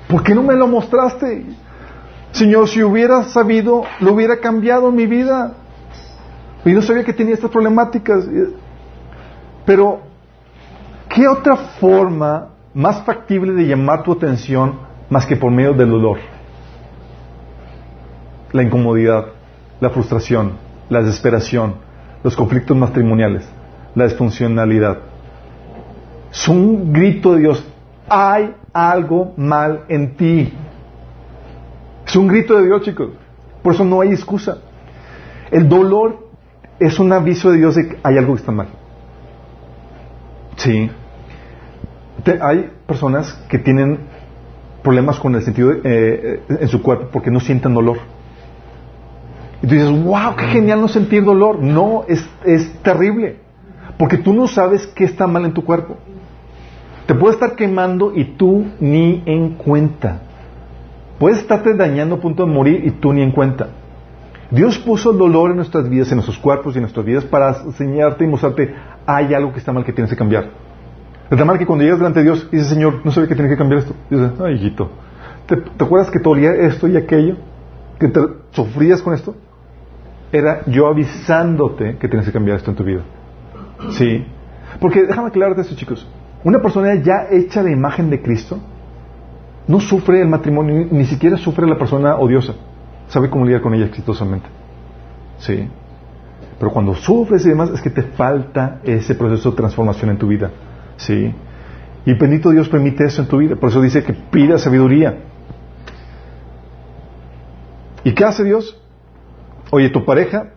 ¿Por qué no me lo mostraste? Señor, si hubiera sabido, lo hubiera cambiado mi vida. Y no sabía que tenía estas problemáticas. Pero, ¿qué otra forma más factible de llamar tu atención más que por medio del dolor? La incomodidad, la frustración, la desesperación, los conflictos matrimoniales, la disfuncionalidad. Es un grito de Dios. Hay algo mal en ti. Es un grito de Dios, chicos. Por eso no hay excusa. El dolor es un aviso de Dios de que hay algo que está mal. Sí. hay personas que tienen problemas con el sentido eh, en su cuerpo porque no sienten dolor. Y tú dices, wow, qué genial no sentir dolor. No, es, es terrible. Porque tú no sabes qué está mal en tu cuerpo. Te puede estar quemando y tú ni en cuenta. Puedes estarte dañando a punto de morir y tú ni en cuenta. Dios puso el dolor en nuestras vidas, en nuestros cuerpos y en nuestras vidas para enseñarte y mostrarte, hay algo que está mal que tienes que cambiar. Está mal que cuando llegas delante de Dios dices, Señor, no sabía que tienes que cambiar esto. Y dices, ay, hijito, ¿te, acuerdas que te olía esto y aquello? ¿Que te sufrías con esto? Era yo avisándote que tienes que cambiar esto en tu vida. Sí. Porque déjame aclararte esto, chicos. Una persona ya hecha de imagen de Cristo no sufre el matrimonio, ni siquiera sufre la persona odiosa. Sabe cómo lidiar con ella exitosamente. Sí. Pero cuando sufres y demás, es que te falta ese proceso de transformación en tu vida. Sí. Y bendito Dios permite eso en tu vida. Por eso dice que pida sabiduría. ¿Y qué hace Dios? Oye, tu pareja,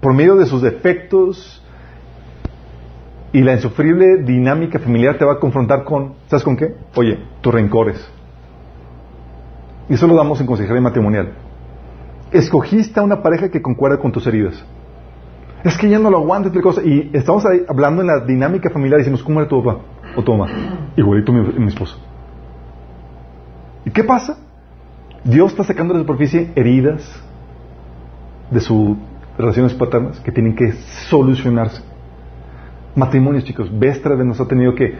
por medio de sus defectos y la insufrible dinámica familiar, te va a confrontar con, ¿sabes con qué? Oye, tus rencores. Y eso lo damos en consejería matrimonial. Escogiste a una pareja que concuerda con tus heridas. Es que ya no lo aguantas, cosa. Y estamos ahí hablando en la dinámica familiar y decimos, ¿cómo era tu papá o tu mamá? Igualito mi, mi esposo. ¿Y qué pasa? Dios está sacando de la superficie heridas de sus relaciones paternas que tienen que solucionarse. Matrimonios, chicos, Vestra nos ha tenido que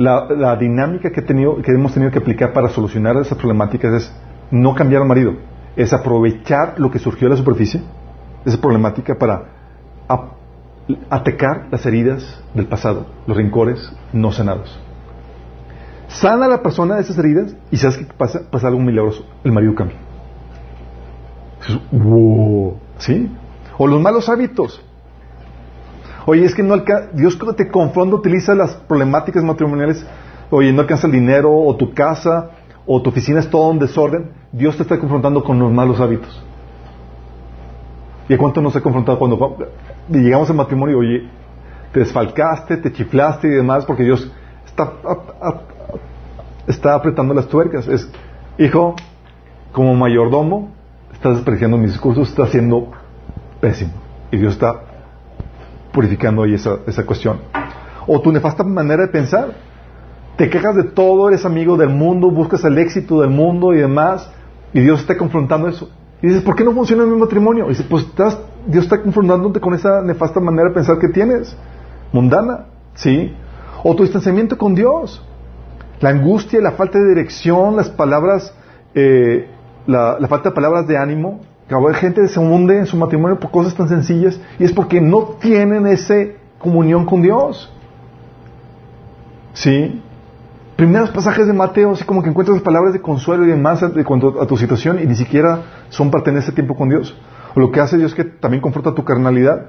la, dinámica que, hemos tenido que aplicar para solucionar esas problemáticas es no cambiar al marido, es aprovechar lo que surgió de la superficie, esa problemática para atacar las heridas del pasado, los rincores no sanados. Sana a la persona de esas heridas y sabes que pasa, pasa algo milagroso, el marido cambia. ¿Sí? O los malos hábitos. Oye, es que no Dios cuando te confronta utiliza las problemáticas matrimoniales. Oye, no alcanza el dinero, o tu casa, o tu oficina es todo un desorden. Dios te está confrontando con los malos hábitos. ¿Y a cuánto nos ha confrontado cuando llegamos al matrimonio? Oye, te desfalcaste, te chiflaste y demás, porque Dios está está apretando las tuercas. Es, hijo, como mayordomo, estás despreciando mis discursos, estás siendo pésimo. Y Dios está purificando ahí esa, esa cuestión. O tu nefasta manera de pensar. Te quejas de todo, eres amigo del mundo, buscas el éxito del mundo y demás, y Dios está confrontando eso. Y dices, ¿por qué no funciona mi matrimonio? Y dices, pues estás, Dios está confrontándote con esa nefasta manera de pensar que tienes, mundana, ¿sí? O tu distanciamiento con Dios. La angustia, la falta de dirección, las palabras, eh, la, falta de palabras de ánimo. Que gente se hunde en su matrimonio por cosas tan sencillas y es porque no tienen esa comunión con Dios. ¿Sí? Primeros pasajes de Mateo, así como que encuentras palabras de consuelo y demás de cuanto a tu situación y ni siquiera son para tener ese tiempo con Dios. O lo que hace Dios es que también confronta tu carnalidad.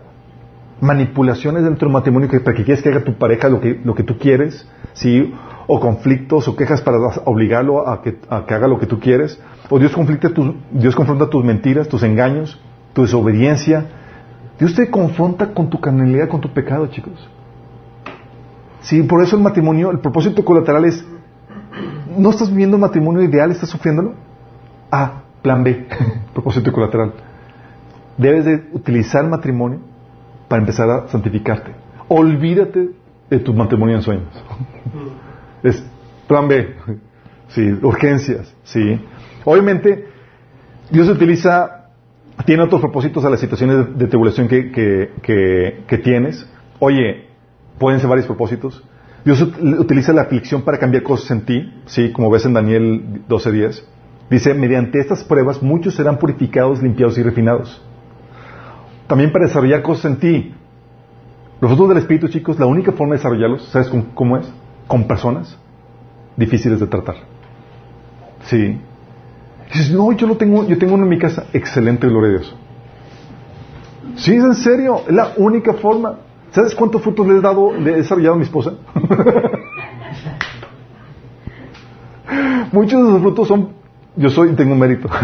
Manipulaciones dentro del matrimonio que, para que quieres que haga tu pareja lo que, lo que tú quieres, ¿sí? o conflictos o quejas para obligarlo a que, haga lo que tú quieres, o Dios, Dios confronta tus mentiras, tus engaños, tu desobediencia. Dios te confronta con tu carnalidad, con tu pecado, chicos. Sí, por eso el matrimonio, el propósito colateral es, ¿no estás viviendo un matrimonio ideal? ¿Estás sufriéndolo? Ah, plan B, propósito colateral. Debes de utilizar el matrimonio para empezar a santificarte. Olvídate de tu matrimonio en sueños. Es plan B. Sí, urgencias. Sí. Obviamente, Dios utiliza, tiene otros propósitos a las situaciones de, tribulación que, que, tienes. Oye, pueden ser varios propósitos. Dios utiliza la aflicción para cambiar cosas en ti, sí, como ves en Daniel 12:10. Dice, mediante estas pruebas muchos serán purificados, limpiados y refinados. También para desarrollar cosas en ti. Los frutos del Espíritu, chicos, la única forma de desarrollarlos, ¿sabes cómo es? con personas difíciles de tratar. Sí. Dices, no, yo lo tengo, yo tengo uno en mi casa. Excelente, gloria a Dios. Sí, es en serio, es la única forma. ¿Sabes cuántos frutos le he dado, le he desarrollado a mi esposa? Muchos de esos frutos son, yo soy y tengo mérito.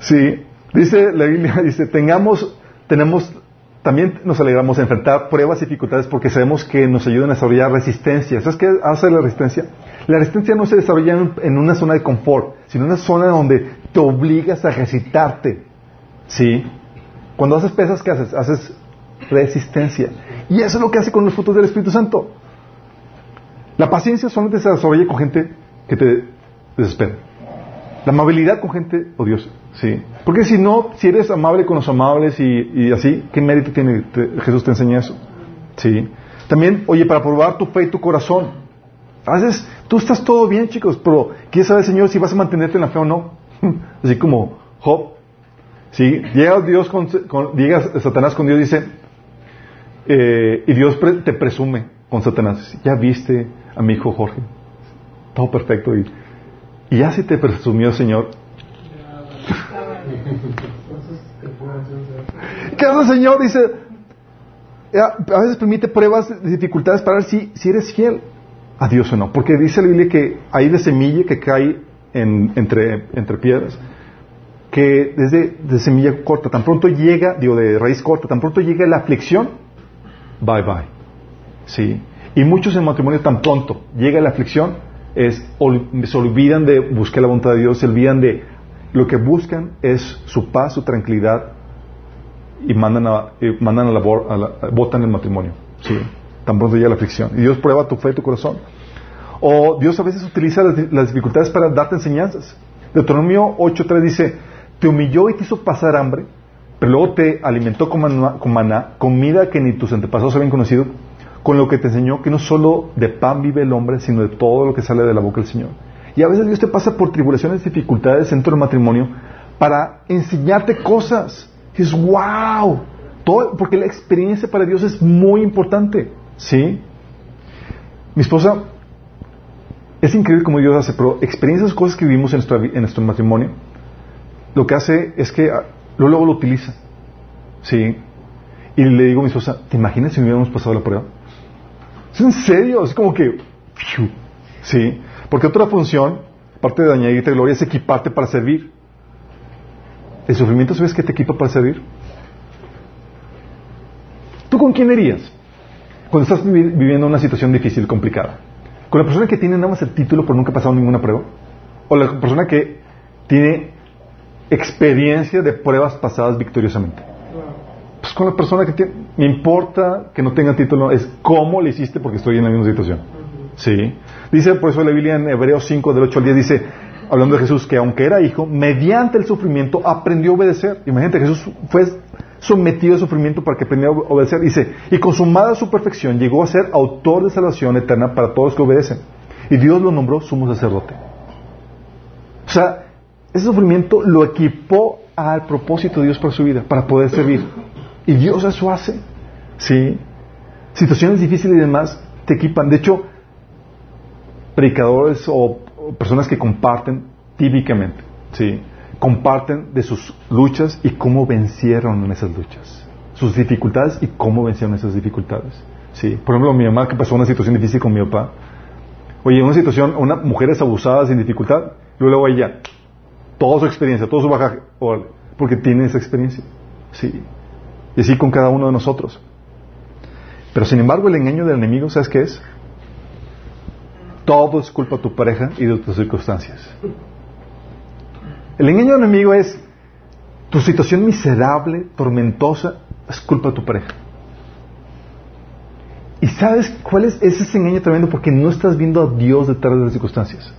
sí, dice la Biblia, dice, tengamos, tenemos también nos alegramos de enfrentar pruebas y dificultades porque sabemos que nos ayudan a desarrollar resistencia. ¿Sabes qué hace la resistencia? La resistencia no se desarrolla en una zona de confort, sino en una zona donde te obligas a recitarte. ¿Sí? Cuando haces pesas, ¿qué haces? Haces resistencia. Y eso es lo que hace con los frutos del Espíritu Santo. La paciencia solamente se desarrolla con gente que te desespera. La amabilidad con gente odiosa. Sí. Porque si no, si eres amable con los amables y, así, ¿qué mérito tiene? Jesús te enseña eso. Sí. También, oye, para probar tu fe y tu corazón. A veces tú estás todo bien, chicos, pero ¿quieres saber, Señor, si vas a mantenerte en la fe o no? así como Job. Sí. Llega Dios con, llega Satanás con Dios dice, eh, y Dios te presume con Satanás. Ya viste a mi hijo Jorge. Todo perfecto. Y, y ya si te presumió, Señor, ¿Qué hace el Señor? Dice, a veces permite pruebas de dificultades para ver si, si eres fiel a Dios o no. Porque dice la Biblia que hay de semilla que cae entre, entre piedras, que desde de semilla corta, tan pronto llega, digo, de raíz corta, tan pronto llega la aflicción, bye bye. ¿Sí? Y muchos en matrimonio tan pronto llega la aflicción, es, se olvidan de buscar la voluntad de Dios, se olvidan de lo que buscan es su paz, su tranquilidad y mandan a, mandan a la, a botan el matrimonio. ¿sí? Tan pronto llega la aflicción. Y Dios prueba tu fe tu corazón. O Dios a veces utiliza las, dificultades para darte enseñanzas. Deuteronomio 8.3 dice, te humilló y te hizo pasar hambre, pero luego te alimentó con maná, comida que ni tus antepasados habían conocido, con lo que te enseñó que no solo de pan vive el hombre, sino de todo lo que sale de la boca del Señor. Y a veces Dios te pasa por tribulaciones, dificultades dentro del matrimonio para enseñarte cosas. Y es wow. Porque la experiencia para Dios es muy importante. ¿Sí? Mi esposa, es increíble como Dios hace, pero experiencias, cosas que vivimos en nuestro, matrimonio, lo que hace es que ah, luego lo utiliza. ¿Sí? Y le digo a mi esposa, ¿te imaginas si hubiéramos pasado la prueba? Es en serio, es como que... ¿Sí? Porque otra función, aparte de añadirte gloria, es equiparte para servir. ¿El sufrimiento sabes que te equipa para servir? ¿Tú con quién irías? Cuando estás viviendo una situación difícil, complicada. ¿Con la persona que tiene nada más el título pero nunca ha pasado ninguna prueba? ¿O la persona que tiene experiencia de pruebas pasadas victoriosamente? Pues con la persona que tiene... Me importa que no tenga título, es cómo le hiciste porque estoy en la misma situación. ¿Sí? Dice por eso la Biblia en Hebreos 5, del 8 al 10, dice, hablando de Jesús, que aunque era hijo, mediante el sufrimiento aprendió a obedecer. Imagínate, Jesús fue sometido al sufrimiento para que aprendiera a obedecer. Dice, y consumada su perfección, llegó a ser autor de salvación eterna para todos los que obedecen. Y Dios lo nombró sumo sacerdote. O sea, ese sufrimiento lo equipó al propósito de Dios para su vida, para poder servir. Y Dios eso hace. ¿Sí? Situaciones difíciles y demás te equipan. De hecho, predicadores o, personas que comparten típicamente, ¿sí? Comparten de sus luchas y cómo vencieron en esas luchas, sus dificultades y cómo vencieron esas dificultades. ¿sí? Por ejemplo, mi mamá que pasó una situación difícil con mi papá, oye, una situación, una mujeres abusadas sin dificultad, luego ella, toda su experiencia, todo su bagaje, porque tiene esa experiencia. ¿sí? Y así con cada uno de nosotros. Pero sin embargo, el engaño del enemigo, ¿sabes qué es? Todo es culpa de tu pareja y de tus circunstancias. El engaño enemigo es tu situación miserable, tormentosa, es culpa de tu pareja. ¿Y sabes cuál es ese engaño tremendo? Porque no estás viendo a Dios detrás de las circunstancias.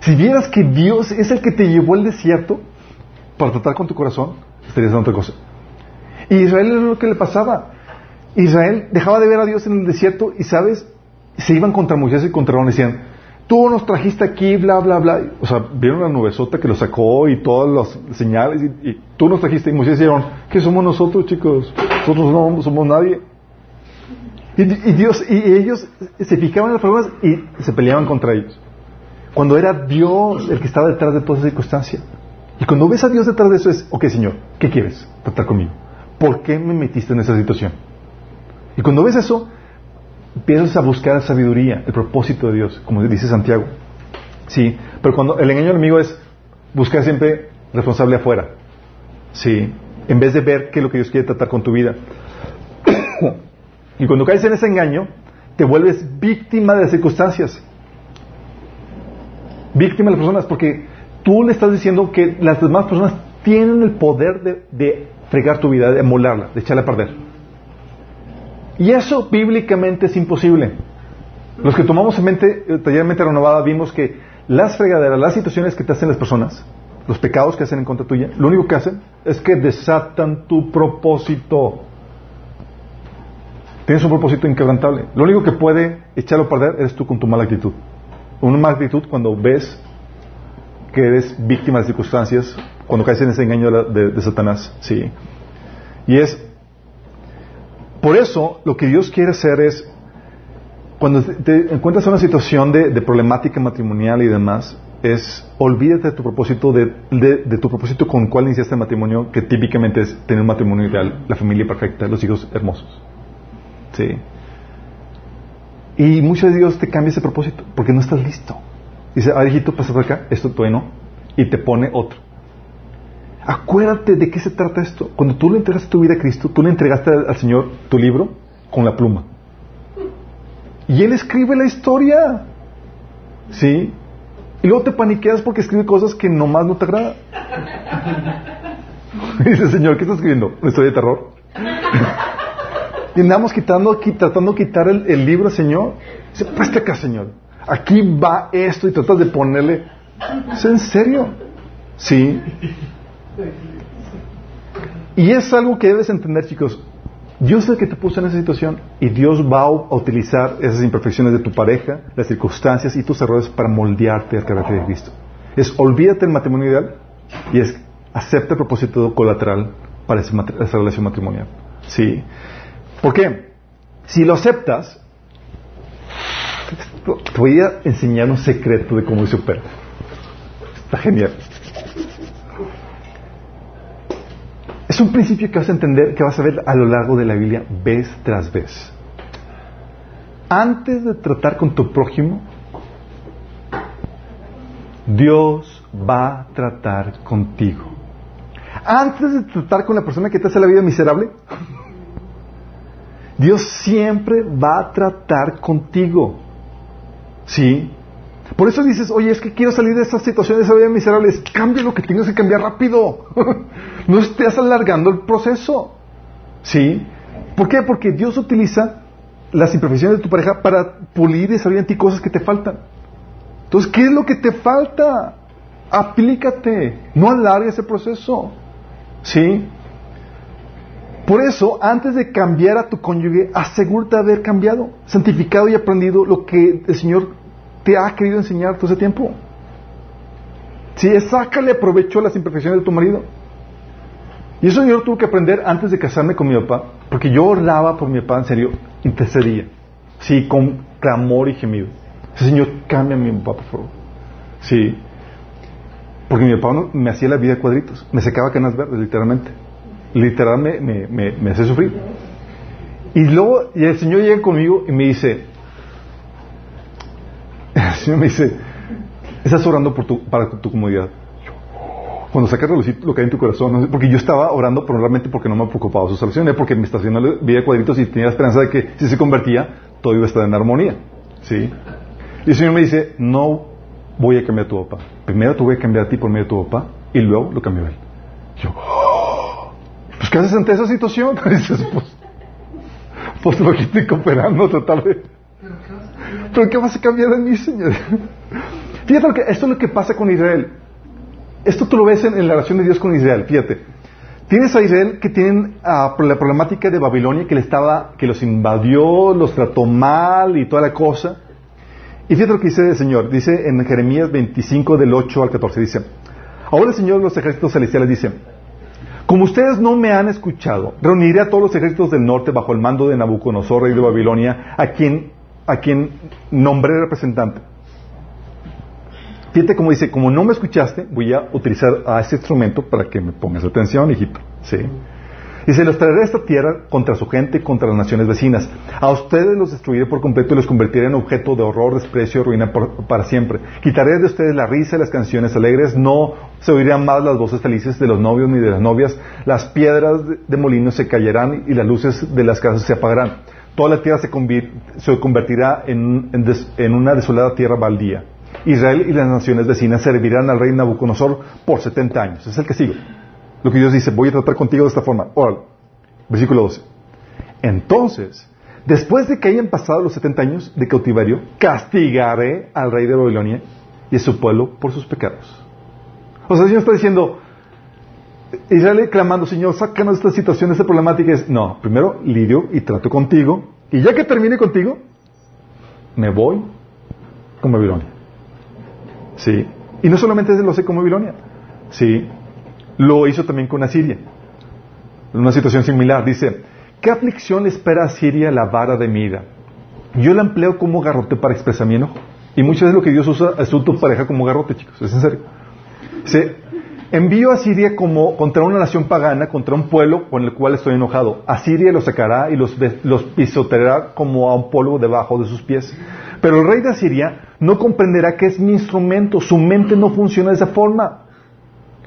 Si vieras que Dios es el que te llevó al desierto para tratar con tu corazón, estarías en otra cosa. Y Israel es lo que le pasaba. Israel dejaba de ver a Dios en el desierto y, ¿sabes? se iban contra Moisés y contra Aaron y decían, tú nos trajiste aquí, bla, bla, bla. O sea, vieron la nubesota que lo sacó y todas las señales y, tú nos trajiste. Y Moisés dijeron, ¿qué somos nosotros, chicos? Nosotros no somos nadie. Y, Dios, y ellos se fijaban en las problemas y se peleaban contra ellos. Cuando era Dios el que estaba detrás de toda esa circunstancia. Y cuando ves a Dios detrás de eso es, ok, Señor, ¿qué quieres tratar conmigo? ¿Por qué me metiste en esa situación? Y cuando ves eso, empiezas a buscar sabiduría, el propósito de Dios, como dice Santiago. Sí, pero cuando el engaño enemigo es buscar siempre responsable afuera. Sí, en vez de ver qué es lo que Dios quiere tratar con tu vida. y cuando caes en ese engaño, te vuelves víctima de las circunstancias. Víctima de las personas, porque tú le estás diciendo que las demás personas tienen el poder de, de fregar tu vida, de molarla, de echarla a perder. Y eso bíblicamente es imposible. Los que tomamos en mente, eh, tallermente renovada, vimos que las fregaderas, las situaciones que te hacen las personas, los pecados que hacen en contra tuya, lo único que hacen es que desatan tu propósito. Tienes un propósito inquebrantable. Lo único que puede echarlo a perder eres tú con tu mala actitud. Una mala actitud cuando ves que eres víctima de circunstancias, cuando caes en ese engaño de, de Satanás. Sí. Y es por eso, lo que Dios quiere hacer es, cuando te encuentras en una situación de, problemática matrimonial y demás, es olvídate de tu propósito, de, tu propósito con cuál iniciaste el matrimonio, que típicamente es tener un matrimonio ideal, la familia perfecta, los hijos hermosos. Sí. Y muchos de Dios te cambia ese propósito, porque no estás listo. Dice, ah, hijito, pasa por acá, esto todavía no, y te pone otro. Acuérdate de qué se trata esto. Cuando tú le entregaste tu vida a Cristo, tú le entregaste al Señor tu libro con la pluma. Y Él escribe la historia. ¿Sí? Y luego te paniqueas porque escribe cosas que nomás no te agradan. dice, Señor, ¿qué estás escribiendo? ¿Una historia de terror? y andamos quitando, tratando de quitar el, libro, Señor. Dice, presta acá, Señor. Aquí va esto y tratas de ponerle. ¿Es en serio? Sí. Y es algo que debes entender, chicos. Dios es el que te puso en esa situación y Dios va a utilizar esas imperfecciones de tu pareja, las circunstancias y tus errores para moldearte al carácter de Cristo. Es olvídate del matrimonio ideal y es acepta el propósito colateral para esa relación matrimonial. ¿Sí? ¿Por qué? Si lo aceptas, te voy a enseñar un secreto de cómo se opera. Está genial. Es un principio que vas a entender, que vas a ver a lo largo de la Biblia vez tras vez. Antes de tratar con tu prójimo, Dios va a tratar contigo. Antes de tratar con la persona que te hace la vida miserable, Dios siempre va a tratar contigo. ¿Sí? Por eso dices, oye, es que quiero salir de esta situación, de esa vida miserable. cambia lo que tienes que cambiar rápido. no estés alargando el proceso. ¿Sí? ¿Por qué? Porque Dios utiliza las imperfecciones de tu pareja para pulir y salir en ti cosas que te faltan. Entonces, ¿qué es lo que te falta? Aplícate. No alargues el proceso. ¿Sí? Por eso, antes de cambiar a tu cónyuge, asegúrate de haber cambiado, santificado y aprendido lo que el Señor te ha querido enseñar todo ese tiempo. Si sí, sácale provecho a las imperfecciones de tu marido. Y eso yo lo tuve que aprender antes de casarme con mi papá, porque yo oraba por mi papá, en serio, intercedía. Sí, con clamor y gemido. Señor, cambia a mi papá, por favor. Sí. Porque mi papá me hacía la vida de cuadritos, me secaba canas verdes, literalmente. Literalmente me, me, me, hace sufrir. Y luego y el Señor llega conmigo y me dice, el Señor me dice, estás orando por tu, para tu comodidad. Cuando sacas lo que hay en tu corazón, porque yo estaba orando probablemente porque no me preocupaba su salvación, porque me estacionó vida de cuadritos y tenía la esperanza de que si se convertía, todo iba a estar en armonía. ¿Sí? Y el Señor me dice, no voy a cambiar a tu papá. Primero te voy a cambiar a ti por medio de tu papá y luego lo cambio a él. Yo, pues ¿qué haces ante esa situación? Dices, pues, pues lo que estoy cooperando tratar de... ¿Pero qué vas a cambiar en mí, Señor? Fíjate lo que, esto es lo que pasa con Israel. Esto tú lo ves en, la relación de Dios con Israel, fíjate. Tienes a Israel que tienen uh, la problemática de Babilonia que le estaba, que los invadió, los trató mal y toda la cosa. Y fíjate lo que dice el Señor. Dice en Jeremías 25 del 8 al 14, dice, ahora el Señor de los ejércitos celestiales dice, como ustedes no me han escuchado, reuniré a todos los ejércitos del norte bajo el mando de Nabucodonosor, rey de Babilonia, a quien, a quien nombré representante. Fíjate como dice, como no me escuchaste, voy a utilizar a este instrumento para que me pongas atención, hijito. ¿Sí? Dice, los traeré a esta tierra contra su gente y contra las naciones vecinas. A ustedes los destruiré por completo y los convertiré en objeto de horror, desprecio ruina para siempre. Quitaré de ustedes la risa y las canciones alegres. No se oirán más las voces felices de los novios ni de las novias. Las piedras de molino se caerán y las luces de las casas se apagarán. Toda la tierra se, convertirá en, una desolada tierra baldía. Israel y las naciones vecinas servirán al rey Nabucodonosor por 70 años. Es el que sigue. Lo que Dios dice, voy a tratar contigo de esta forma. Órale. Versículo 12. Entonces, después de que hayan pasado los 70 años de cautiverio, castigaré al rey de Babilonia y a su pueblo por sus pecados. O sea, el Señor está diciendo, Israel clamando, Señor, sácanos de esta situación, de esta problemática. Es, no, primero lidio y trato contigo, y ya que termine contigo, me voy con Babilonia. Sí. Y no solamente lo hace con Babilonia. Sí. Lo hizo también con Asiria. Una situación similar. Dice, ¿qué aflicción espera a Siria la vara de mi ira? Yo la empleo como garrote para expresar mi enojo. Y muchas veces lo que Dios usa es tu pareja como garrote, chicos. Es en serio. Se envío a Siria como contra una nación pagana, contra un pueblo con el cual estoy enojado. A Siria los sacará y los, pisoteará como a un polvo debajo de sus pies. Pero el rey de Asiria no comprenderá que es mi instrumento. Su mente no funciona de esa forma.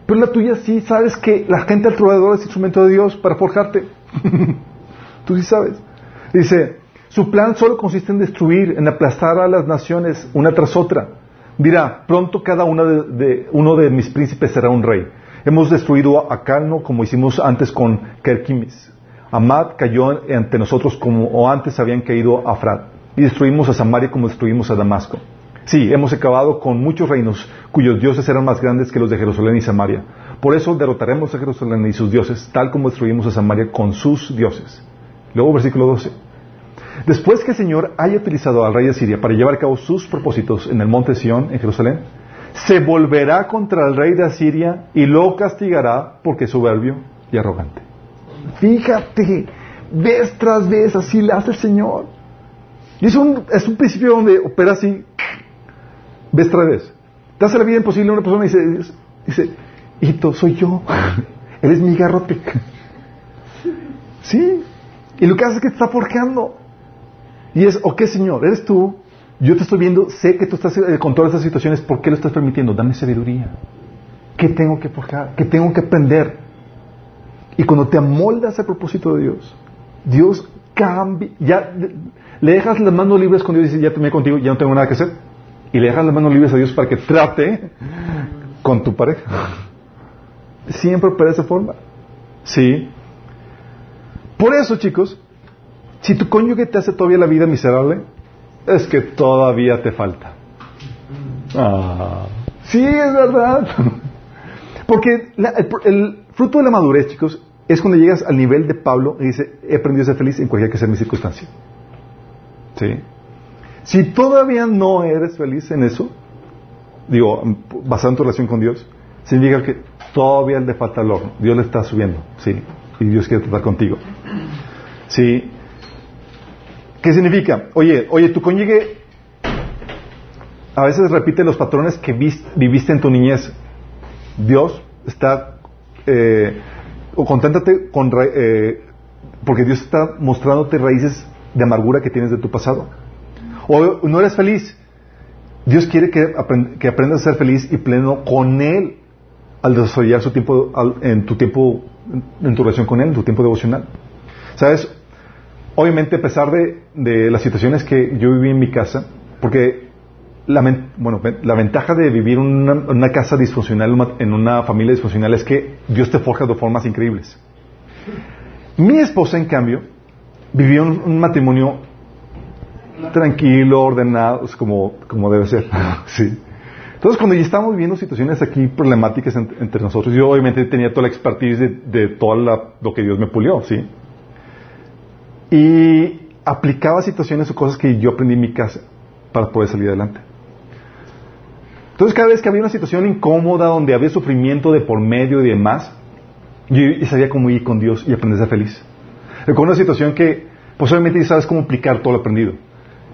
Pero la tuya sí sabes que la gente alrededor es instrumento de Dios para forjarte. Tú sí sabes. Dice, su plan solo consiste en destruir, en aplastar a las naciones una tras otra. Dirá, pronto cada una de, uno de mis príncipes será un rey. Hemos destruido a Calno como hicimos antes con Kerkimis. Amad cayó ante nosotros como antes habían caído a Frat. Y destruimos a Samaria como destruimos a Damasco. Sí, hemos acabado con muchos reinos cuyos dioses eran más grandes que los de Jerusalén y Samaria. Por eso derrotaremos a Jerusalén y sus dioses, tal como destruimos a Samaria con sus dioses. Luego versículo 12. Después que el Señor haya utilizado al rey de Siria para llevar a cabo sus propósitos en el monte Sión, en Jerusalén, se volverá contra el rey de Asiria y lo castigará porque es soberbio y arrogante. Fíjate, vez tras vez así le hace el Señor. Y es un, es un principio donde opera así, vez tras vez. Te hace la vida imposible a una persona y dice, dice, soy yo. Eres mi garrote. ¿Sí? Y lo que hace es que te está forjando. Y es, ok, Señor, eres tú, yo te estoy viendo, sé que tú estás eh, con todas estas situaciones, ¿por qué lo estás permitiendo? Dame sabiduría. ¿Qué tengo que forjar? ¿Qué tengo que aprender? Y cuando te amoldas al propósito de Dios, Dios cambia, ya le dejas las manos libres con Dios y dice, ya terminé contigo, ya no tengo nada que hacer. Y le dejas las manos libres a Dios para que trate con tu pareja. Siempre opera de esa forma. Sí. Por eso, chicos, si tu cónyuge te hace todavía la vida miserable, es que todavía te falta. Ah, sí, es verdad. Porque el, fruto de la madurez, chicos, es cuando llegas al nivel de Pablo y dice, he aprendido a ser feliz en cualquier que sea mi circunstancia. ¿Sí? Si todavía no eres feliz en eso, digo, basado en tu relación con Dios, significa que todavía le falta el horno. Dios le está subiendo, ¿sí? Y Dios quiere tratar contigo. ¿Sí? ¿Qué significa? Oye, oye, tu cónyuge a veces repite los patrones que viviste en tu niñez. Dios está, eh, o conténtate con, eh, porque Dios está mostrándote raíces de amargura que tienes de tu pasado. O no eres feliz. Dios quiere que, aprendas a ser feliz y pleno con Él al desarrollar su tiempo, en tu tiempo, en tu relación con Él, en tu tiempo devocional. ¿Sabes? Obviamente, a pesar de, las situaciones que yo viví en mi casa, porque la, bueno, la ventaja de vivir en una, casa disfuncional, en una familia disfuncional, es que Dios te forja de formas increíbles. Mi esposa, en cambio, vivió un, matrimonio tranquilo, ordenado, como, como debe ser. sí. Entonces, cuando ya estábamos viviendo situaciones aquí problemáticas entre nosotros, yo obviamente tenía toda la expertise de, de todo lo que Dios me pulió, ¿sí? Y aplicaba situaciones o cosas que yo aprendí en mi casa para poder salir adelante. Entonces, cada vez que había una situación incómoda, donde había sufrimiento de por medio y demás, yo sabía cómo ir con Dios y aprender a ser feliz. Recuerdo una situación que, pues obviamente sabes cómo aplicar todo lo aprendido.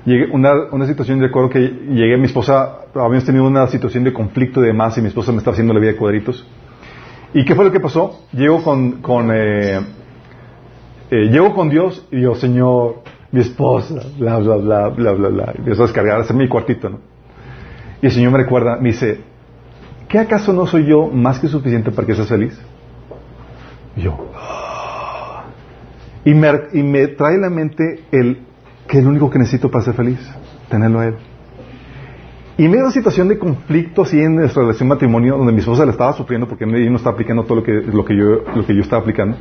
Llegué una, una situación, recuerdo que llegué, mi esposa, habíamos tenido una situación de conflicto y demás, y mi esposa me estaba haciendo la vida de cuadritos. ¿Y qué fue lo que pasó? Llego con, con eh, eh, llego con Dios y digo, Señor, mi esposa, bla, bla, bla, bla, bla, bla. Y empiezo a descargar, a mi cuartito, ¿no? Y el Señor me recuerda, me dice, ¿qué acaso no soy yo más que suficiente para que seas feliz? Y yo, ah". y me, y me trae a la mente el que es lo único que necesito para ser feliz, tenerlo a Él. Y me da una situación de conflicto así en nuestra relación matrimonio, donde mi esposa le estaba sufriendo porque él no estaba aplicando todo lo que, lo que, yo, lo que yo estaba aplicando.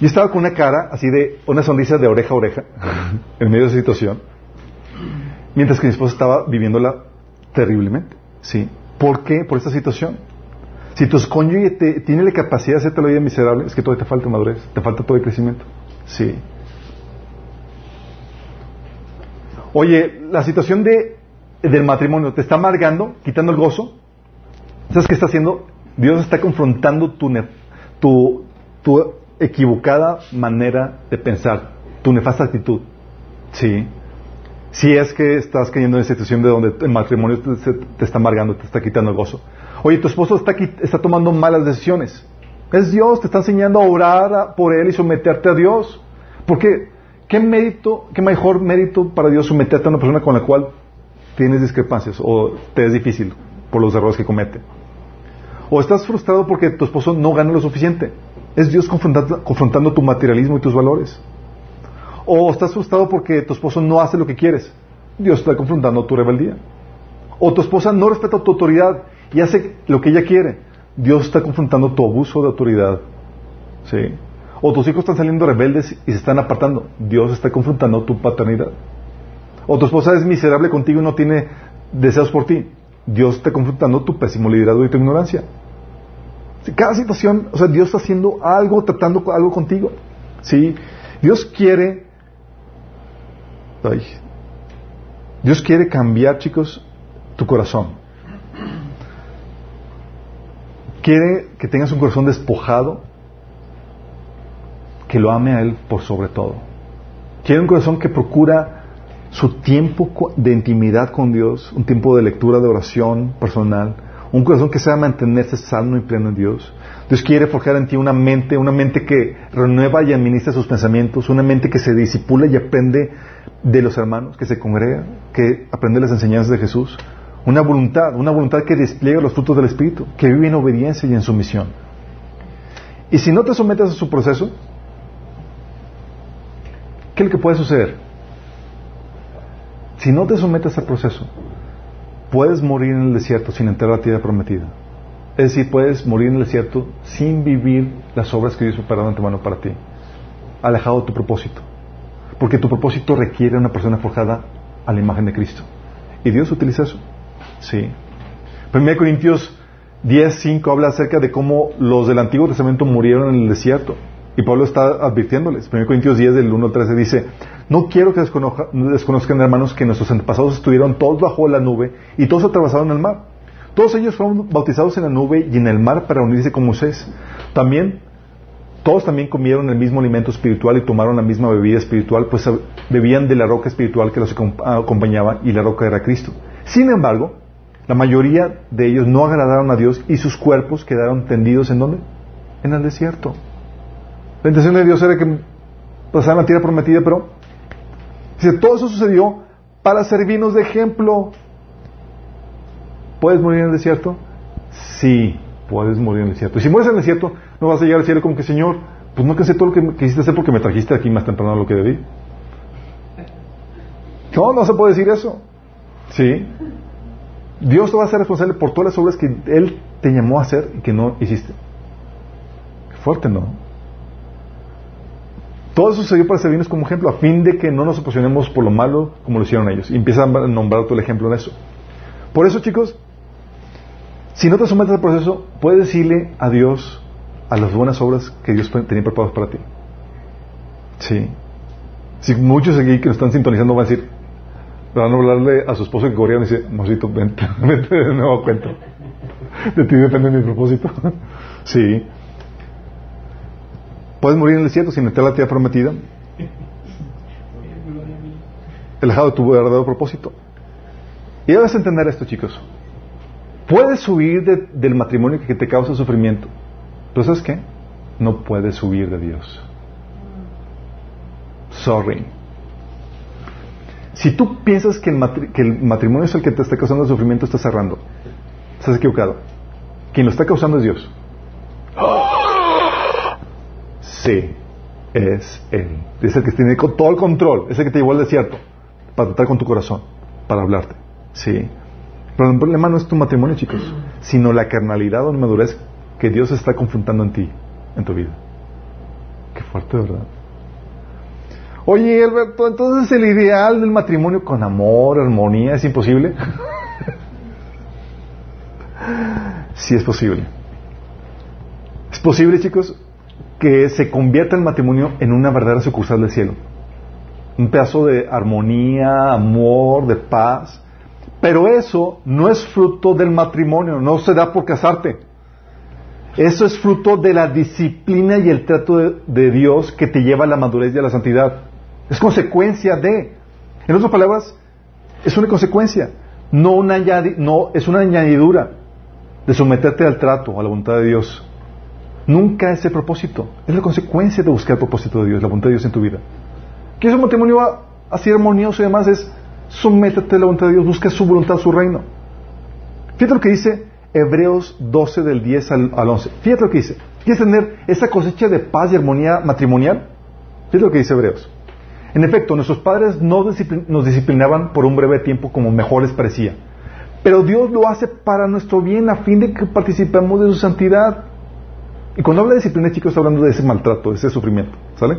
Y estaba con una cara así de, una sonrisa de oreja a oreja, en medio de esa situación, mientras que mi esposa estaba viviéndola terriblemente. ¿Sí? ¿Por qué? Por esta situación. Si tu cónyuge tiene la capacidad de hacerte la vida miserable, es que todavía te falta madurez, te falta todo el crecimiento. Sí. Oye, la situación de, del matrimonio te está amargando, quitando el gozo. ¿Sabes qué está haciendo? Dios está confrontando tu, tu, tu equivocada manera de pensar, tu nefasta actitud. ¿Sí? Si es que estás cayendo en esa situación de donde el matrimonio te, te está amargando, te está quitando el gozo. Oye, tu esposo está, está tomando malas decisiones. Es Dios, te está enseñando a orar por él y someterte a Dios. Porque, ¿qué mérito, qué mejor mérito para Dios someterte a una persona con la cual tienes discrepancias o te es difícil por los errores que comete? O estás frustrado porque tu esposo no gana lo suficiente. Es Dios confrontando, tu materialismo y tus valores. O estás frustrado porque tu esposo no hace lo que quieres. Dios está confrontando tu rebeldía. O tu esposa no respeta tu autoridad y hace lo que ella quiere. Dios está confrontando tu abuso de autoridad. ¿Sí? O tus hijos están saliendo rebeldes y se están apartando. Dios está confrontando tu paternidad. O tu esposa es miserable contigo y no tiene deseos por ti. Dios está confrontando tu pésimo liderazgo y tu ignorancia. Cada situación, o sea, Dios está haciendo algo, tratando algo contigo. ¿Sí? Dios quiere. Dios quiere cambiar, chicos, tu corazón. Quiere que tengas un corazón despojado, que lo ame a Él por sobre todo. Quiere un corazón que procura su tiempo de intimidad con Dios, un tiempo de lectura, de oración personal, un corazón que sea mantenerse sano y pleno en Dios. Dios quiere forjar en ti una mente, una mente que renueva y administra sus pensamientos, una mente que se disipula y aprende de los hermanos, que se congrega, que aprende las enseñanzas de Jesús, una voluntad, una voluntad que despliega los frutos del Espíritu, que vive en obediencia y en sumisión. Y si no te sometes a su proceso, ¿qué es lo que puede suceder? Si no te sometes al proceso, puedes morir en el desierto sin entrar a la tierra prometida. Es decir, puedes morir en el desierto sin vivir las obras que Dios preparado de antemano para ti, alejado de tu propósito. Porque tu propósito requiere una persona forjada a la imagen de Cristo. Y Dios utiliza eso. Sí. 1 Corintios 10, 5 habla acerca de cómo los del Antiguo Testamento murieron en el desierto. Y Pablo está advirtiéndoles. 1 Corintios 10, del 1 al 13 dice, no quiero que desconozcan, hermanos, que nuestros antepasados estuvieron todos bajo la nube y todos atravesaron el mar. Todos ellos fueron bautizados en la nube y en el mar para unirse con Moisés. También, todos también comieron el mismo alimento espiritual y tomaron la misma bebida espiritual, pues bebían de la roca espiritual que los acompañaba y la roca era Cristo. Sin embargo, la mayoría de ellos no agradaron a Dios y sus cuerpos quedaron tendidos en dónde? En el desierto. La intención de Dios era que pasaran la tierra prometida, pero dice, todo eso sucedió para servirnos de ejemplo. ¿Puedes morir en el desierto? Sí, puedes morir en el desierto. Y si mueres en el desierto, no vas a llegar al cielo como que, Señor, pues no sé todo lo que quisiste hacer porque me trajiste aquí más temprano de lo que debí. No, no se puede decir eso. ¿Sí? Dios te va a ser responsable por todas las obras que Él te llamó a hacer y que no hiciste. fuerte, ¿no? Todo eso se dio para servirnos como ejemplo, a fin de que no nos oposicionemos por lo malo como lo hicieron ellos. Y empieza a nombrar todo el ejemplo en eso. Por eso, chicos, si no te sometes al proceso, puedes decirle a Dios a las buenas obras que Dios tenía preparadas para ti. Sí. Si muchos aquí que lo están sintonizando van a decir, van a hablarle a su esposo que corrieron y dice, mosito, vente, vente de nuevo cuenta. De ti depende mi propósito. sí. Puedes morir en el desierto sin a la tierra prometida. Alejado de tu verdadero propósito. Y debes entender esto, chicos. Puedes huir del matrimonio que te causa sufrimiento. Pero ¿sabes qué? No puedes huir de Dios. Sorry. Si tú piensas que el, matrimonio es el que te está causando sufrimiento, estás cerrando. Estás equivocado. Quien lo está causando es Dios. Sí, es Él. Es el que tiene todo el control. Es el que te llevó al desierto para tratar con tu corazón, para hablarte. Sí. Pero el problema no es tu matrimonio, chicos, sino la carnalidad o la madurez que Dios está confrontando en ti, en tu vida. Qué fuerte, ¿verdad? Oye, Alberto, entonces el ideal del matrimonio con amor, armonía, ¿es imposible? sí es posible. Es posible, chicos, que se convierta el matrimonio en una verdadera sucursal del cielo. Un pedazo de armonía, amor, de paz. Pero eso no es fruto del matrimonio, no se da por casarte. Eso es fruto de la disciplina y el trato de, Dios que te lleva a la madurez y a la santidad. Es consecuencia de. En otras palabras, es una consecuencia, no, una no es una añadidura de someterte al trato, a la voluntad de Dios. Nunca es el propósito, es la consecuencia de buscar el propósito de Dios, la voluntad de Dios en tu vida. ¿Quieres un matrimonio así armonioso y demás? Es sométete a la voluntad de Dios, busca su voluntad, su reino. Fíjate lo que dice Hebreos 12 del 10 al, 11. Fíjate lo que dice. ¿Quieres tener esa cosecha de paz y armonía matrimonial? Fíjate lo que dice Hebreos. En efecto, nuestros padres no nos disciplinaban por un breve tiempo como mejor les parecía. Pero Dios lo hace para nuestro bien a fin de que participemos de su santidad. Y cuando habla de disciplina, chicos, está hablando de ese maltrato, de ese sufrimiento. ¿Sale?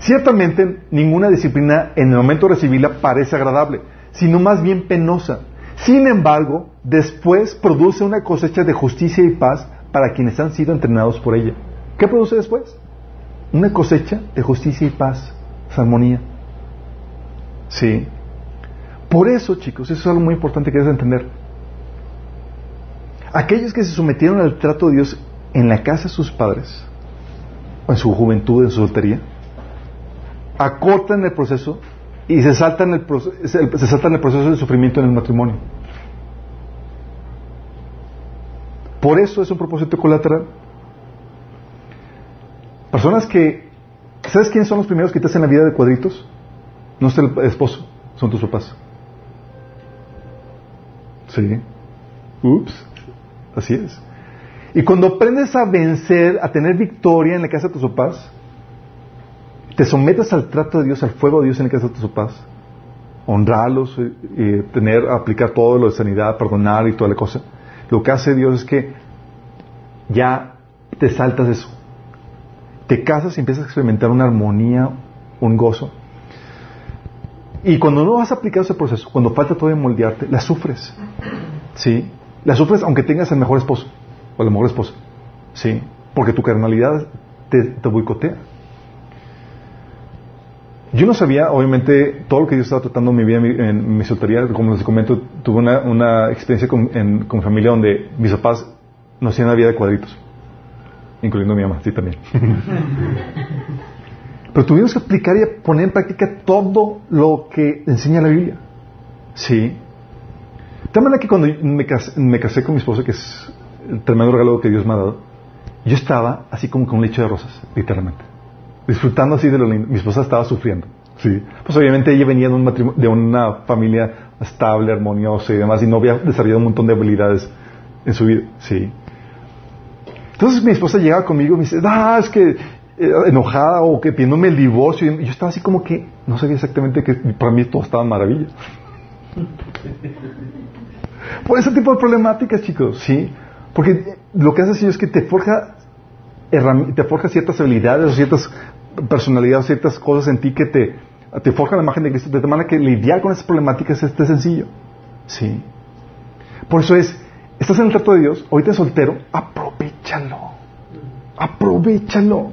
Ciertamente, ninguna disciplina en el momento de recibirla parece agradable, sino más bien penosa. Sin embargo, después produce una cosecha de justicia y paz para quienes han sido entrenados por ella. ¿Qué produce después? Una cosecha de justicia y paz, armonía. Sí. Por eso, chicos, eso es algo muy importante que debes entender. Aquellos que se sometieron al trato de Dios en la casa de sus padres, o en su juventud, en su soltería, acortan el proceso y se saltan el, se saltan el proceso de sufrimiento en el matrimonio. Por eso es un propósito colateral. Personas que, ¿sabes quiénes son los primeros que te hacen la vida de cuadritos? No es el esposo, son tus papás. Sí. Ups. Así es. Y cuando aprendes a vencer, a tener victoria en la casa de tus papás, te sometes al trato de Dios, al fuego de Dios en la casa de tus papás, honrarlos, eh, tener, aplicar todo lo de sanidad, perdonar y toda la cosa. Lo que hace Dios es que ya te saltas eso. Te casas y empiezas a experimentar una armonía, un gozo. Y cuando no vas a aplicar ese proceso, cuando falta todo de moldearte, la sufres. ¿Sí? La sufres aunque tengas el mejor esposo o la mejor esposa. ¿Sí? Porque tu carnalidad te, te boicotea. Yo no sabía, obviamente, todo lo que yo estaba tratando en mi vida, en mi, soltería, como les comento, tuve una, experiencia con, mi familia donde mis papás no hacían la vida de cuadritos, incluyendo mi mamá, sí también. Pero tuvimos que aplicar y poner en práctica todo lo que enseña la Biblia. Sí. De tal manera que cuando me casé, con mi esposa, que es el tremendo regalo que Dios me ha dado, yo estaba así como con un lecho de rosas, literalmente disfrutando así de lo lindo. Mi esposa estaba sufriendo. Sí. Pues obviamente ella venía de, un de una familia estable, armoniosa y demás, y no había desarrollado un montón de habilidades en su vida. Sí. Entonces mi esposa llegaba conmigo y me dice, ah, es que eh, enojada o que pidiéndome el divorcio. Y yo estaba así como que no sabía exactamente que para mí todo estaba maravilla. Por ese tipo de problemáticas, chicos, sí. Porque lo que hace es que te forja te forja ciertas habilidades o ciertas personalidades, ciertas cosas en ti que te, te forjan la imagen de Cristo, de tal manera que lidiar con esas problemáticas es sencillo. Sí. Por eso es, estás en el trato de Dios, ahorita soltero, aprovechalo. Aprovechalo.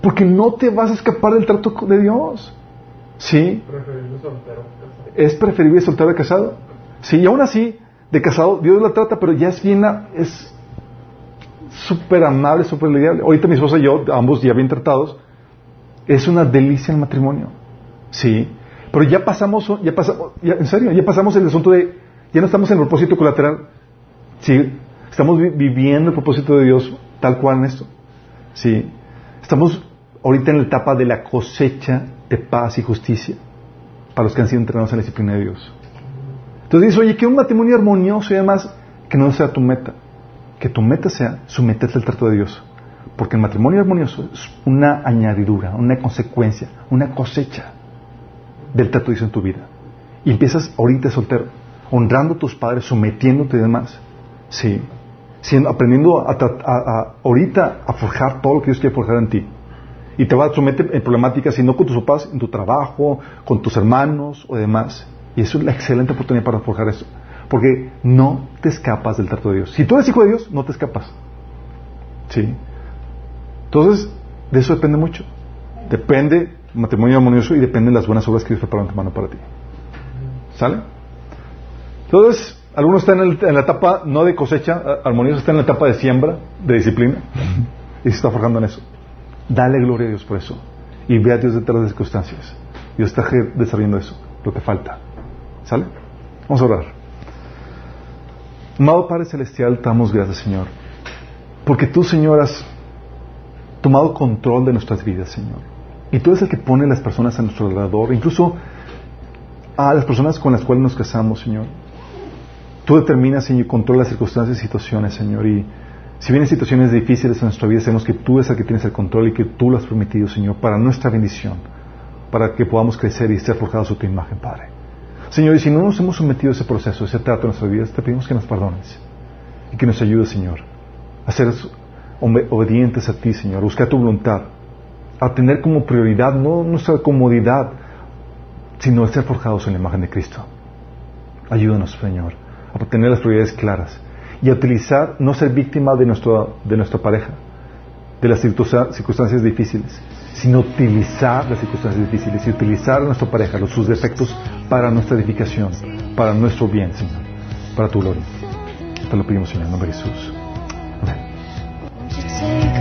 Porque no te vas a escapar del trato de Dios. ¿Sí? Es preferible soltero casado. Sí, y aún así, de casado, Dios la trata, pero ya es bien, es súper amable, súper lidiable. Ahorita mi esposa y yo, ambos ya bien tratados, es una delicia el matrimonio. Sí. Pero ya pasamos, ya pasamos, en serio, ya pasamos el asunto de, ya no estamos en el propósito colateral. Sí. Estamos viviendo el propósito de Dios tal cual en esto. Sí. Estamos ahorita en la etapa de la cosecha de paz y justicia para los que han sido entrenados en la disciplina de Dios. Entonces dices, oye, que un matrimonio armonioso y además que no sea tu meta que tu meta sea someterte al trato de Dios. Porque el matrimonio armonioso es una añadidura, una consecuencia, una cosecha del trato de Dios en tu vida. Y empiezas ahorita soltero, honrando a tus padres, sometiéndote y demás. Sí. Siendo, aprendiendo a, ahorita a forjar todo lo que Dios quiere forjar en ti. Y te va a someter en problemáticas, si no con tus papás, en tu trabajo, con tus hermanos o demás. Y eso es la excelente oportunidad para forjar eso. Porque no te escapas del trato de Dios. Si tú eres hijo de Dios, no te escapas. ¿Sí? Entonces, de eso depende mucho. Depende matrimonio armonioso y depende de las buenas obras que Dios prepara en tu mano para ti. ¿Sale? Entonces, algunos están en, la etapa no de cosecha, armonioso están en la etapa de siembra, de disciplina, y se está forjando en eso. Dale gloria a Dios por eso. Y ve a Dios detrás de las circunstancias. Dios está desarrollando eso. lo que falta. ¿Sale? Vamos a orar. Amado Padre Celestial, te damos gracias, Señor. Porque tú, Señor, has tomado control de nuestras vidas, Señor. Y tú eres el que pone las personas a nuestro alrededor, incluso a las personas con las cuales nos casamos, Señor. Tú determinas, Señor, controlas las circunstancias y situaciones, Señor. Y si vienen situaciones difíciles en nuestra vida, sabemos que tú eres el que tienes el control y que tú lo has permitido, Señor, para nuestra bendición, para que podamos crecer y ser forjados a tu imagen, Padre. Señor, y si no nos hemos sometido a ese proceso, a ese trato en nuestras vidas, te pedimos que nos perdones y que nos ayudes, Señor, a ser obedientes a ti, Señor, a buscar tu voluntad, a tener como prioridad no nuestra comodidad, sino el ser forjados en la imagen de Cristo. Ayúdanos, Señor, a tener las prioridades claras y a utilizar, no ser víctima de, nuestro, de nuestra pareja, de las circunstancias difíciles, sino utilizar las circunstancias difíciles y utilizar a nuestra pareja, los, sus defectos, para nuestra edificación, para nuestro bien, Señor, para tu gloria. Te lo pedimos, Señor, en nombre de Jesús. Amén.